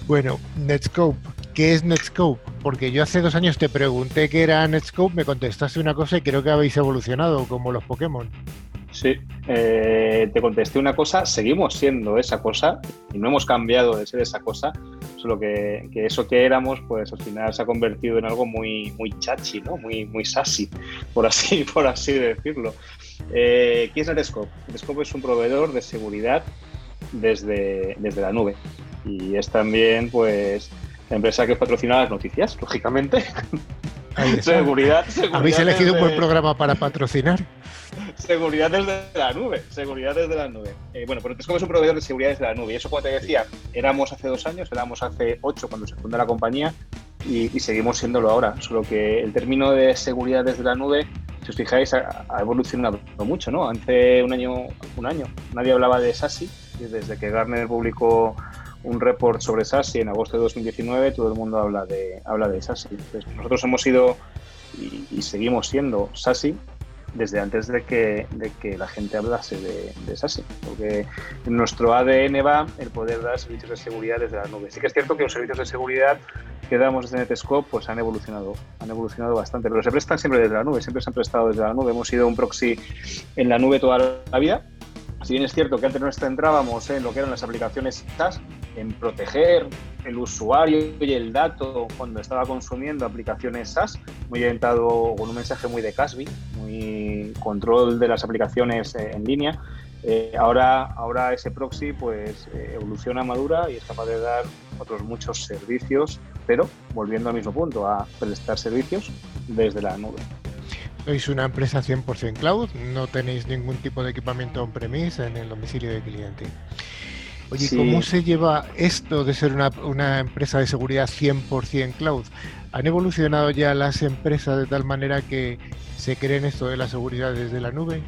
Bueno, Netscope. ¿Qué es Netscope? Porque yo hace dos años te pregunté qué era Netscope, me contestaste una cosa y creo que habéis evolucionado como los Pokémon. Sí, eh, te contesté una cosa, seguimos siendo esa cosa y no hemos cambiado de ser esa cosa, solo que, eso que éramos, pues al final se ha convertido en algo muy, muy chachi, ¿no? muy, muy sassy, por así, por así decirlo. Eh, ¿Qué es Netscope? Netscope es un proveedor de seguridad desde, desde la nube y es también pues la empresa que patrocina las noticias, lógicamente. seguridad, seguridad. ¿Habéis elegido un buen programa para patrocinar? Seguridad desde la nube, seguridad desde la nube. Eh, bueno, pero es como es un proveedor de seguridad desde la nube. Y eso, como te decía, éramos hace dos años, éramos hace ocho cuando se fundó la compañía y, seguimos siéndolo ahora. Solo que el término de seguridad desde la nube, si os fijáis, ha, evolucionado mucho, ¿no? Hace un año, un año nadie hablaba de SASI y desde que Gartner publicó un report sobre SASI en agosto de 2019, todo el mundo habla de, habla de SASI. nosotros hemos sido y, y, seguimos siendo SASI desde antes de que, de que la gente hablase de, de SASE, porque en nuestro ADN va el poder dar servicios de seguridad desde la nube. Sí que es cierto que los servicios de seguridad que damos desde Netscope pues han evolucionado, han evolucionado bastante, pero se prestan siempre desde la nube, siempre se han prestado desde la nube. Hemos sido un proxy en la nube toda la vida. Si bien es cierto que antes nos centrábamos en lo que eran las aplicaciones SaaS, en proteger el usuario y el dato cuando estaba consumiendo aplicaciones SaaS, muy orientado con un mensaje muy de Casby, muy control de las aplicaciones eh, en línea. Eh, ahora, ahora ese proxy pues eh, evoluciona, madura y es capaz de dar otros muchos servicios, pero volviendo al mismo punto, a prestar servicios desde la nube. Sois una empresa 100% cloud, no tenéis ningún tipo de equipamiento on-premise en el domicilio del cliente. Oye, ¿cómo se lleva esto de ser una, empresa de seguridad 100% cloud? ¿Han evolucionado ya las empresas de tal manera que se creen esto de la seguridad desde la nube?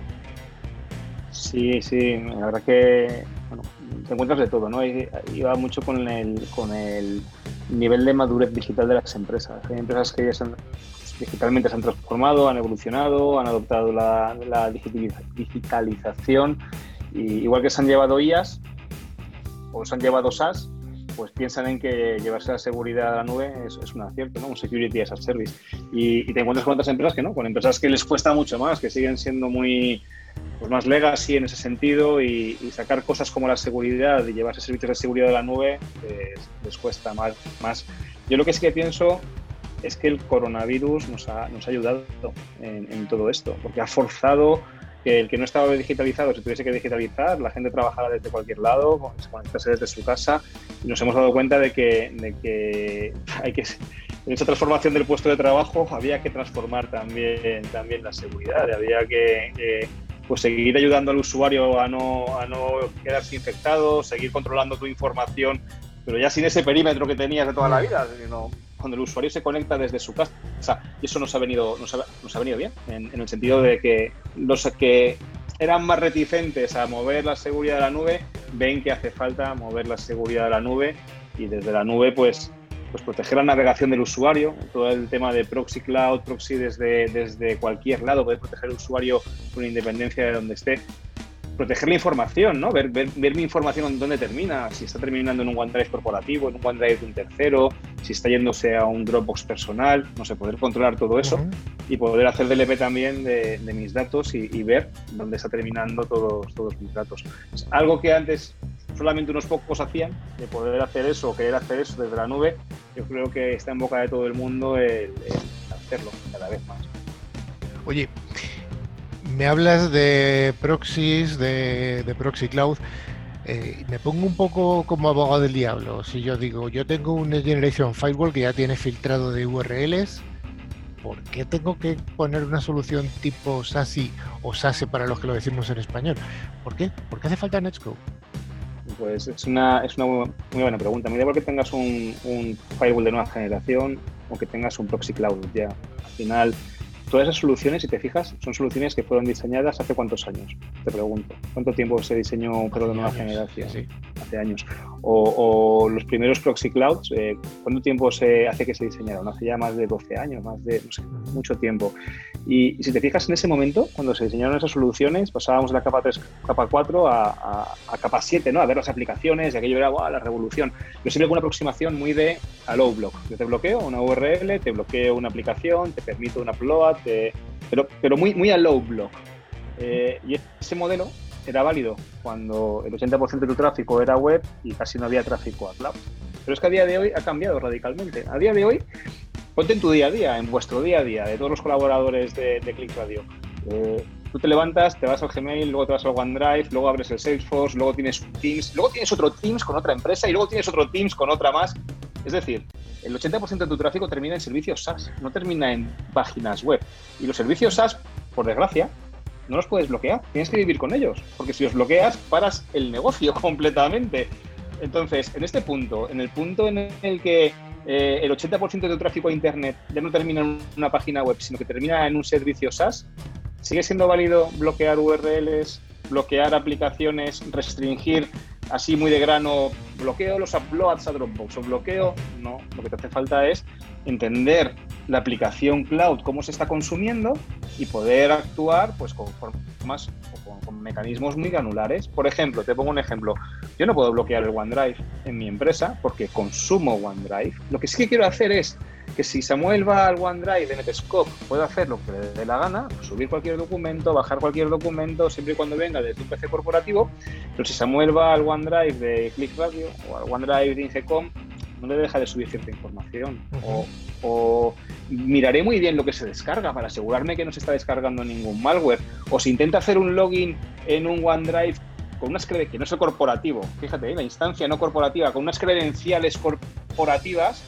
Sí, sí, la verdad que bueno, te encuentras de todo, ¿no? Iba mucho con el, con el nivel de madurez digital de las empresas. Hay empresas que ya digitalmente se han transformado, han evolucionado, han adoptado la, la digitalización, y igual que se han llevado IAS, o se han llevado SaaS, pues piensan en que llevarse la seguridad a la nube es, un acierto, ¿no? Un security as a service. Y, te encuentras con otras empresas que no, con empresas que les cuesta mucho más, que siguen siendo muy pues más legacy en ese sentido y, sacar cosas como la seguridad y llevarse servicios de seguridad a la nube les, cuesta más, más. Yo lo que sí que pienso es que el coronavirus nos ha, nos ha ayudado en, en todo esto, porque ha forzado que el que no estaba digitalizado se tuviese que digitalizar, la gente trabajara desde cualquier lado, se conectase desde su casa y nos hemos dado cuenta de que, de que hay que en esa transformación del puesto de trabajo había que transformar también, también la seguridad, había que, pues seguir ayudando al usuario a no, a no quedarse infectado, seguir controlando tu información, pero ya sin ese perímetro que tenías de toda la vida, sino cuando el usuario se conecta desde su casa. Y eso nos ha venido, nos ha, venido bien, en, el sentido de que los que eran más reticentes a mover la seguridad de la nube, ven que hace falta mover la seguridad de la nube y desde la nube, pues, pues proteger la navegación del usuario, todo el tema de proxy cloud, proxy desde, desde cualquier lado, poder proteger al usuario con independencia de donde esté proteger la información, ¿no? Ver, ver, mi información dónde termina, si está terminando en un OneDrive corporativo, en un OneDrive de un tercero, si está yéndose a un Dropbox personal, no sé, poder controlar todo eso y poder hacer DLP también de, mis datos y, ver dónde está terminando todos, todos mis datos. Es algo que antes solamente unos pocos hacían, de poder hacer eso o querer hacer eso desde la nube, yo creo que está en boca de todo el mundo el hacerlo cada vez más. Oye, me hablas de proxies, de, proxy cloud. Eh, me pongo un poco como abogado del diablo. Si yo digo, yo tengo un Generation Firewall que ya tiene filtrado de URLs, ¿por qué tengo que poner una solución tipo SASI o SASE para los que lo decimos en español? ¿Por qué? ¿Por qué hace falta Netscope? Pues es una, es una muy buena pregunta. Me da porque tengas un, un firewall de nueva generación o que tengas un proxy cloud ya. Al final, Todas esas soluciones, si te fijas, son soluciones que fueron diseñadas hace cuántos años, te pregunto. ¿Cuánto tiempo se diseñó un de nueva generación? Sí. Hace años. O, los primeros proxy clouds, eh, ¿cuánto tiempo se hace que se diseñaron? Hace ya más de 12 años, más de, no sé, mucho tiempo. Y, si te fijas en ese momento, cuando se diseñaron esas soluciones, pasábamos de la capa 3, capa 4 a, capa 7, ¿no? A ver las aplicaciones y aquello era la revolución. Yo siempre hago una aproximación muy de a low block. Yo te bloqueo una URL, te bloqueo una aplicación, te permito un upload, pero, muy, muy a low block. Eh, y ese modelo era válido cuando el 80% de tu tráfico era web y casi no había tráfico a cloud. Pero es que a día de hoy ha cambiado radicalmente. A día de hoy, ponte en tu día a día, en vuestro día a día, de todos los colaboradores de, de Click Radio. Eh, tú te levantas, te vas al Gmail, luego te vas al OneDrive, luego abres el Salesforce, luego tienes un Teams, luego tienes otro Teams con otra empresa y luego tienes otro Teams con otra más. Es decir, el 80% de tu tráfico termina en servicios SaaS, no termina en páginas web. Y los servicios SaaS, por desgracia, no los puedes bloquear, tienes que vivir con ellos, porque si los bloqueas, paras el negocio completamente. Entonces, en este punto, en el punto en el que eh, el 80% de tu tráfico a Internet ya no termina en una página web, sino que termina en un servicio SaaS, ¿sigue siendo válido bloquear URLs, bloquear aplicaciones, restringir así muy de grano, bloqueo los uploads a Dropbox o bloqueo? No, lo que te hace falta es entender la aplicación cloud, cómo se está consumiendo y poder actuar pues con formas o con, mecanismos muy granulares. Por ejemplo, te pongo un ejemplo. Yo no puedo bloquear el OneDrive en mi empresa porque consumo OneDrive. Lo que sí que quiero hacer es que si Samuel va al OneDrive de Netscope, puede hacer lo que le dé la gana, subir cualquier documento, bajar cualquier documento, siempre y cuando venga desde un PC corporativo. Pero si Samuel va al OneDrive de Click Radio o al OneDrive de Ingecom, no le deja de subir cierta información. Uh -huh. o, o, miraré muy bien lo que se descarga para asegurarme que no se está descargando ningún malware. O si intenta hacer un login en un OneDrive con unas credenciales, que no es el corporativo, fíjate, ¿eh? la instancia no corporativa, con unas credenciales corporativas,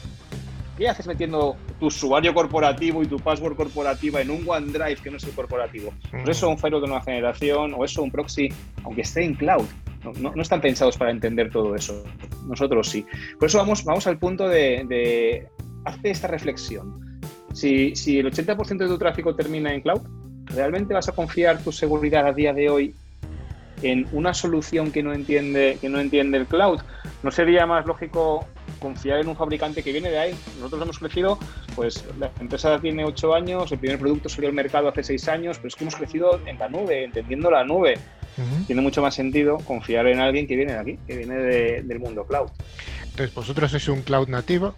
¿qué haces metiendo tu usuario corporativo y tu password corporativa en un OneDrive que no es el corporativo? Pues eso un firewall de nueva generación o eso un proxy, aunque esté en cloud. No, no, no, están pensados para entender todo eso. Nosotros sí. Por eso vamos, vamos al punto de, de hacer esta reflexión. Si, si el 80% de tu tráfico termina en cloud, ¿realmente vas a confiar tu seguridad a día de hoy en una solución que no entiende, que no entiende el cloud? ¿No sería más lógico confiar en un fabricante que viene de ahí? Nosotros hemos crecido, pues la empresa tiene ocho años, el primer producto salió al mercado hace seis años, pero es que hemos crecido en la nube, entendiendo la nube. Uh -huh. Tiene mucho más sentido confiar en alguien que viene de aquí, que viene de, del mundo cloud. Entonces, vosotros sois un cloud nativo,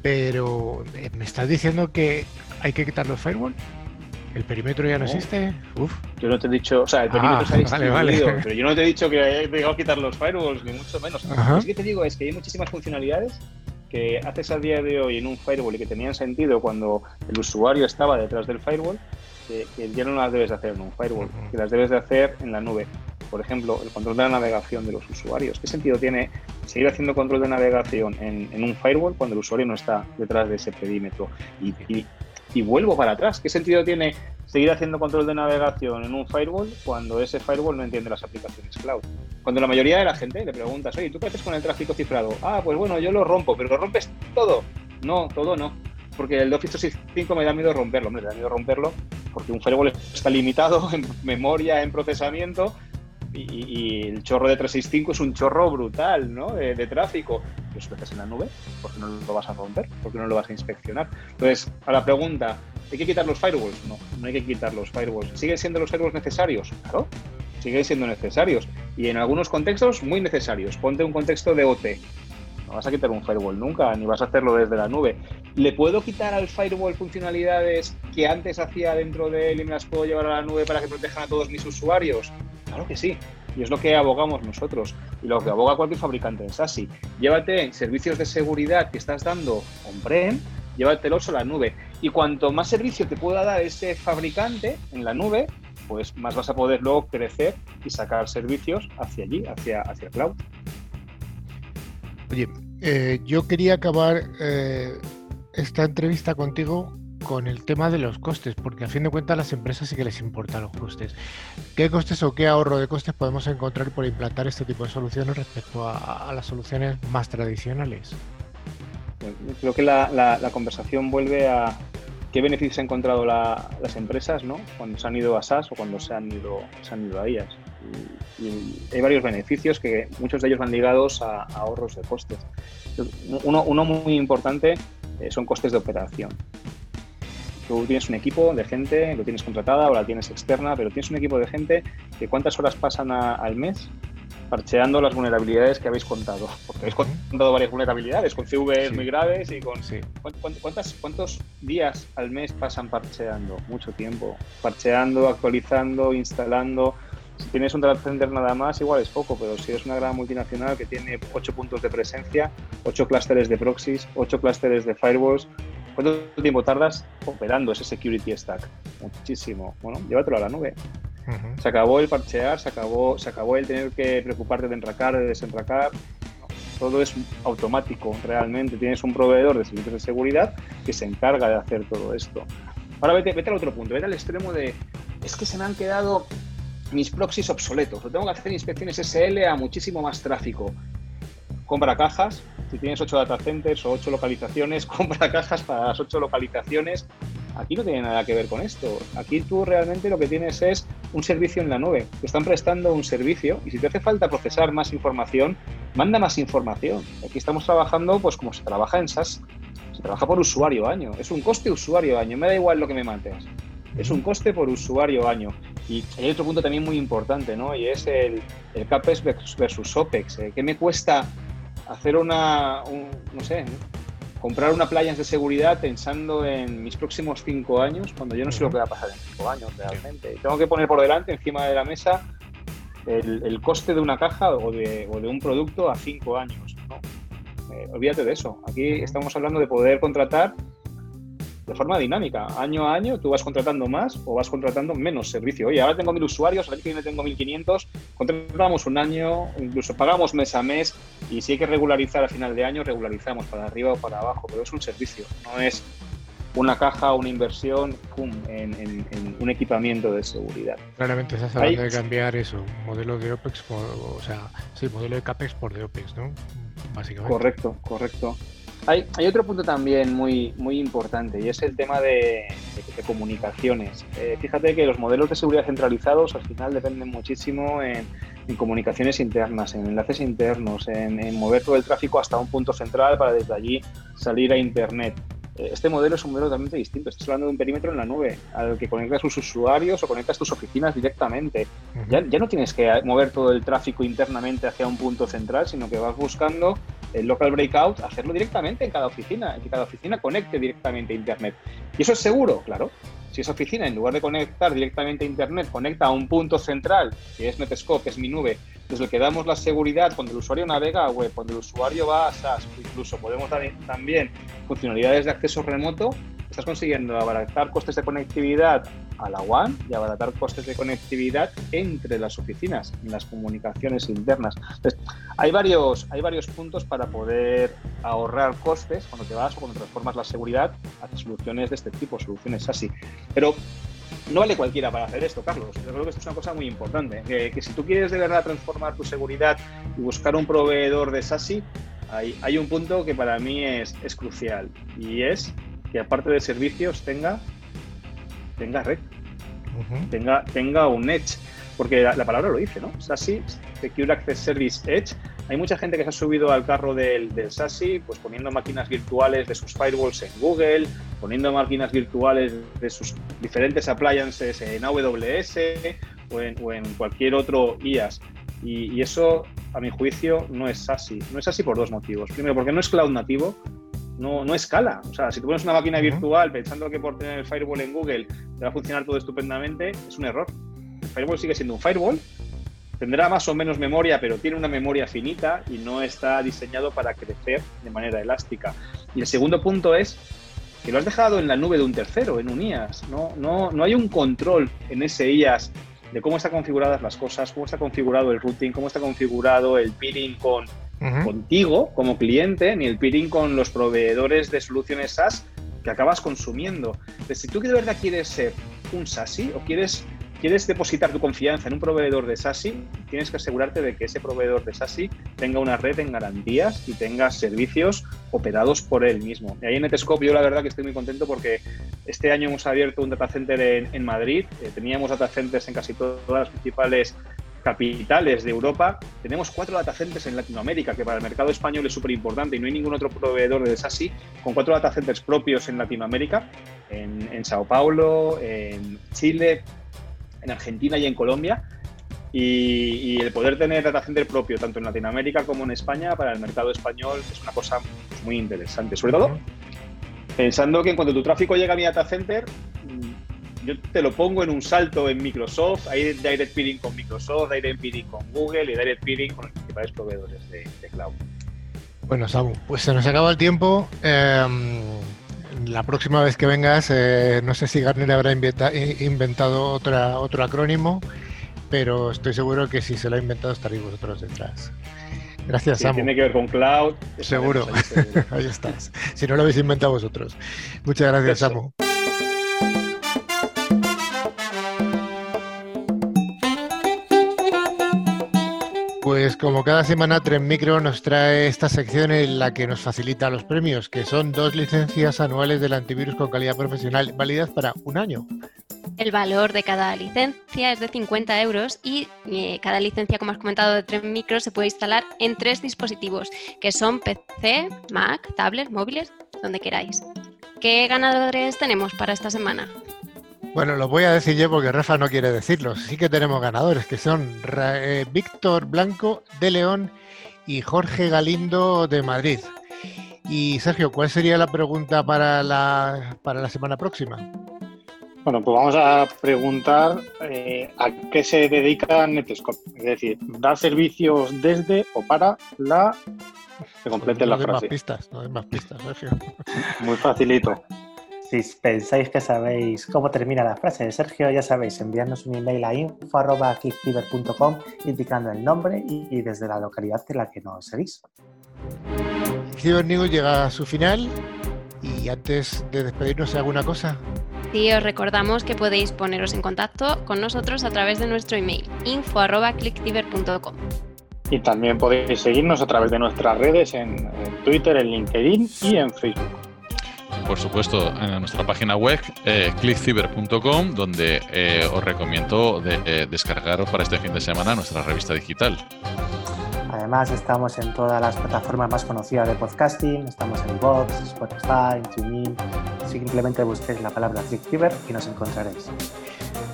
pero eh, me estás diciendo que hay que quitar los firewall. ¿El perímetro ya no, no, existe? Uf. Yo no te he dicho, o sea, el perímetro ah, se ha distribuido, vale, vale. pero yo no te he dicho que hay que quitar los firewalls, ni mucho menos. Lo que te digo es que hay muchísimas funcionalidades que haces a día de hoy en un firewall y que tenían sentido cuando el usuario estaba detrás del firewall, que, que ya no las debes de hacer en un firewall, uh -huh. que las debes de hacer en la nube. Por ejemplo, el control de la navegación de los usuarios. ¿Qué sentido tiene seguir haciendo control de navegación en, en un firewall cuando el usuario no está detrás de ese perímetro? Y, y, y vuelvo para atrás. ¿Qué sentido tiene seguir haciendo control de navegación en un firewall cuando ese firewall no entiende las aplicaciones cloud? Cuando la mayoría de la gente le preguntas, oye, ¿tú qué haces con el tráfico cifrado? Ah, pues bueno, yo lo rompo, pero ¿lo rompes todo? No, todo no. Porque el Office 365 me da miedo romperlo. Me da miedo romperlo porque un firewall está limitado en memoria, en procesamiento, y, y, el chorro de 365 es un chorro brutal ¿no? de, de tráfico. Lo haces en la nube, porque no lo vas a romper, porque no lo vas a inspeccionar. Entonces, a la pregunta, ¿hay que quitar los firewalls? No, no hay que quitar los firewalls. ¿Siguen siendo los firewalls necesarios? Claro, siguen siendo necesarios. Y en algunos contextos, muy necesarios. Ponte un contexto de OT. No vas a quitar un firewall nunca, ni vas a hacerlo desde la nube. ¿Le puedo quitar al firewall funcionalidades que antes hacía dentro de él y me las puedo llevar a la nube para que protejan a todos mis usuarios? Claro que sí. Y es lo que abogamos nosotros y lo que aboga cualquier fabricante de SASI. Llévate servicios de seguridad que estás dando on-prem, llévatelos a la nube. Y cuanto más servicio te pueda dar ese fabricante en la nube, pues más vas a poder luego crecer y sacar servicios hacia allí, hacia, hacia cloud. Oye, eh, yo quería acabar eh, esta entrevista contigo con el tema de los costes, porque a fin de cuentas a las empresas sí que les importan los costes. ¿Qué costes o qué ahorro de costes podemos encontrar por implantar este tipo de soluciones respecto a, las soluciones más tradicionales? Creo que la, conversación vuelve a qué beneficios han encontrado la, las empresas ¿no? cuando se han ido a SaaS o cuando se han ido, se han ido a ellas. Y, hay varios beneficios que muchos de ellos van ligados a, a ahorros de costes. Uno, uno muy importante eh, son costes de operación tú tienes un equipo de gente, lo tienes contratada o la tienes externa, pero tienes un equipo de gente que cuántas horas pasan a, al mes parcheando las vulnerabilidades que habéis contado. Porque habéis contado varias vulnerabilidades, con CVs muy graves y con... ¿Cuántos días al mes pasan parcheando? Mucho tiempo. Parcheando, actualizando, instalando. Si tienes un data center nada más, igual es poco, pero si es una gran multinacional que tiene 8 puntos de presencia, 8 clústeres de proxies, 8 clústeres de firewalls, ¿cuánto tiempo tardas operando ese security stack? Muchísimo. Bueno, llévatelo a la nube. Se acabó el parchear, se acabó, se acabó el tener que preocuparte de enracar, de desenracar. Todo es automático realmente. Tienes un proveedor de servicios de seguridad que se encarga de hacer todo esto. Ahora vete, vete al otro punto, vete al extremo de es que se me han quedado mis proxies obsoletos, o tengo que hacer inspecciones SL a muchísimo más tráfico. Compra cajas, si tienes 8 data centers o 8 localizaciones, compra cajas para las 8 localizaciones. Aquí no tiene nada que ver con esto. Aquí tú realmente lo que tienes es un servicio en la nube. Te están prestando un servicio y si te hace falta procesar más información, manda más información. Aquí estamos trabajando pues como se trabaja en SaaS. Se trabaja por usuario año. Es un coste usuario año. Me da igual lo que me mates. Es un coste por usuario año. Y hay otro punto también muy importante, ¿no? Y es el, el CAPEX versus OPEX. ¿eh? ¿Qué me cuesta hacer una, no sé, comprar una playa de seguridad pensando en mis próximos cinco años, cuando yo no sé lo que va a pasar en cinco años realmente? Tengo que poner por delante, encima de la mesa, el, coste de una caja o de, o de, un producto a cinco años. ¿no? Eh, olvídate de eso. Aquí estamos hablando de poder contratar de forma dinámica. Año a año tú vas contratando más o vas contratando menos servicio. Oye, ahora tengo mil usuarios, año que tengo 1500, contratamos un año, incluso pagamos mes a mes y si hay que regularizar a final de año, regularizamos para arriba o para abajo, pero es un servicio, no es una caja, una inversión en, un equipamiento de seguridad. Claramente se hablando de cambiar eso, modelo de OPEX, por, o sea, sí, modelo de CAPEX por de OPEX, ¿no? Básicamente. Correcto, correcto. Hay, otro punto también muy, muy importante y es el tema de, comunicaciones. Eh, fíjate que los modelos de seguridad centralizados al final dependen muchísimo en, comunicaciones internas, en enlaces internos, en, mover todo el tráfico hasta un punto central para desde allí salir a Internet. Este modelo es un modelo totalmente distinto. Estás hablando de un perímetro en la nube al que conectas tus usuarios o conectas tus oficinas directamente. ya, ya, no tienes que mover todo el tráfico internamente hacia un punto central, sino que vas buscando el local breakout, hacerlo directamente en cada oficina, que cada oficina conecte directamente a Internet. ¿Y eso es seguro? Claro. Si esa oficina, en lugar de conectar directamente a Internet, conecta a un punto central, que es Netscope, es mi nube, desde el que damos la seguridad cuando el usuario navega a web, cuando el usuario va a SaaS, incluso podemos dar también funcionalidades de acceso remoto, estás consiguiendo abaratar costes de conectividad a la WAN y abaratar costes de conectividad entre las oficinas, en las comunicaciones internas. Entonces, hay varios, hay varios puntos para poder ahorrar costes cuando te vas o cuando transformas la seguridad hacia soluciones de este tipo, soluciones así. Pero no vale cualquiera para hacer esto, Carlos. Yo creo que esto es una cosa muy importante. Que, si tú quieres de verdad transformar tu seguridad y buscar un proveedor de SASI, hay, hay un punto que para mí es, es crucial y es que aparte de servicios tenga, tenga red, tenga, tenga un edge. Porque la, palabra lo dice, ¿no? SASI, Secure Access Service Edge. Hay mucha gente que se ha subido al carro del, del SASI, pues poniendo máquinas virtuales de sus firewalls en Google, poniendo máquinas virtuales de sus diferentes appliances en AWS o en, o en cualquier otro IaaS. Y, y, eso, a mi juicio, no es SASI. No es SASI por dos motivos. Primero, porque no es cloud nativo no, no escala. O sea, si tú pones una máquina virtual pensando que por tener el firewall en Google te va a funcionar todo estupendamente, es un error. Firewall sigue siendo un firewall, tendrá más o menos memoria, pero tiene una memoria finita y no está diseñado para crecer de manera elástica. Y el segundo punto es que lo has dejado en la nube de un tercero, en un IaaS. No, no, no hay un control en ese IaaS de cómo están configuradas las cosas, cómo está configurado el routing, cómo está configurado el peering con contigo como cliente, ni el peering con los proveedores de soluciones SaaS que acabas consumiendo. Entonces, si tú de verdad quieres ser un SASI o quieres, quieres depositar tu confianza en un proveedor de SASI, tienes que asegurarte de que ese proveedor de SASI tenga una red en garantías y tenga servicios operados por él mismo. Y ahí en Netscope yo la verdad que estoy muy contento porque este año hemos abierto un data center en, Madrid, eh, teníamos data centers en casi todas las principales capitales de Europa, tenemos cuatro data centers en Latinoamérica, que para el mercado español es súper importante y no hay ningún otro proveedor de SASI, con cuatro data centers propios en Latinoamérica, en, Sao Paulo, en Chile, en Argentina y en Colombia. Y, el poder tener data center propio, tanto en Latinoamérica como en España, para el mercado español, es una cosa muy interesante. Sobre todo, pensando que en cuanto tu tráfico llega a mi data center, mm, yo te lo pongo en un salto en Microsoft, hay direct peering con Microsoft, direct peering con Google y direct peering con los principales proveedores de, de cloud. Bueno, Samu, pues se nos acaba el tiempo. Em, la próxima vez que vengas, eh, no sé si Gartner habrá inventa- inventado otra, otro acrónimo, pero estoy seguro que si se lo ha inventado estaréis vosotros detrás. Gracias, Si Samu. tiene que ver con cloud, Seguro. ahí seguro. Ahí estás. Si no lo habéis inventado vosotros. Muchas gracias. Samu. Pues como cada semana, Tren Micro nos trae esta sección en la que nos facilita los premios, que son dos licencias anuales del antivirus con calidad profesional, válidas para un año. El valor de cada licencia es de 50 euros y eh, cada licencia, como has comentado, de Tren Micro se puede instalar en tres dispositivos, que son PC, Mac, tablet, móviles, donde queráis. ¿Qué ganadores tenemos para esta semana? Bueno, lo voy a decir yo porque Rafa no quiere decirlo. Sí que tenemos ganadores, que son eh, Víctor Blanco de León y Jorge Galindo de Madrid. Y Sergio, ¿cuál sería la pregunta para la, para la semana próxima? Bueno, pues vamos a preguntar eh, a qué se dedica Netscope. Es decir, da servicios desde o para la... Que complete no la más pistas, no des más pistas, Sergio. Muy facilito. Si pensáis que sabéis cómo termina la frase de Sergio, ya sabéis, enviarnos un email a info.clickfiber.com indicando el nombre y, y desde la localidad en la que nos seguís. Cyber News llega a su final y antes de despedirnos, ¿alguna cosa? Y os recordamos que podéis poneros en contacto con nosotros a través de nuestro email info.clickciber.com. Y también podéis seguirnos a través de nuestras redes en, en Twitter, en LinkedIn y en Facebook. Por supuesto, en nuestra página web, eh, clickciber.com, donde eh, os recomiendo eh, descargaros para este fin de semana nuestra revista digital. Además, estamos en todas las plataformas más conocidas de podcasting, estamos en Vox, Spotify, TuneIn. Simplemente busquéis la palabra ClickFiber y nos encontraréis.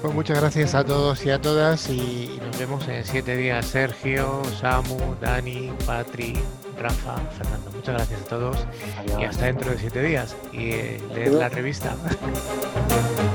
Pues muchas gracias a todos y a todas y nos vemos en siete días. Sergio, Samu, Dani, Patri, Rafa, Fernando. Muchas gracias a todos Adiós. y hasta dentro de siete días. Y eh, leed la revista.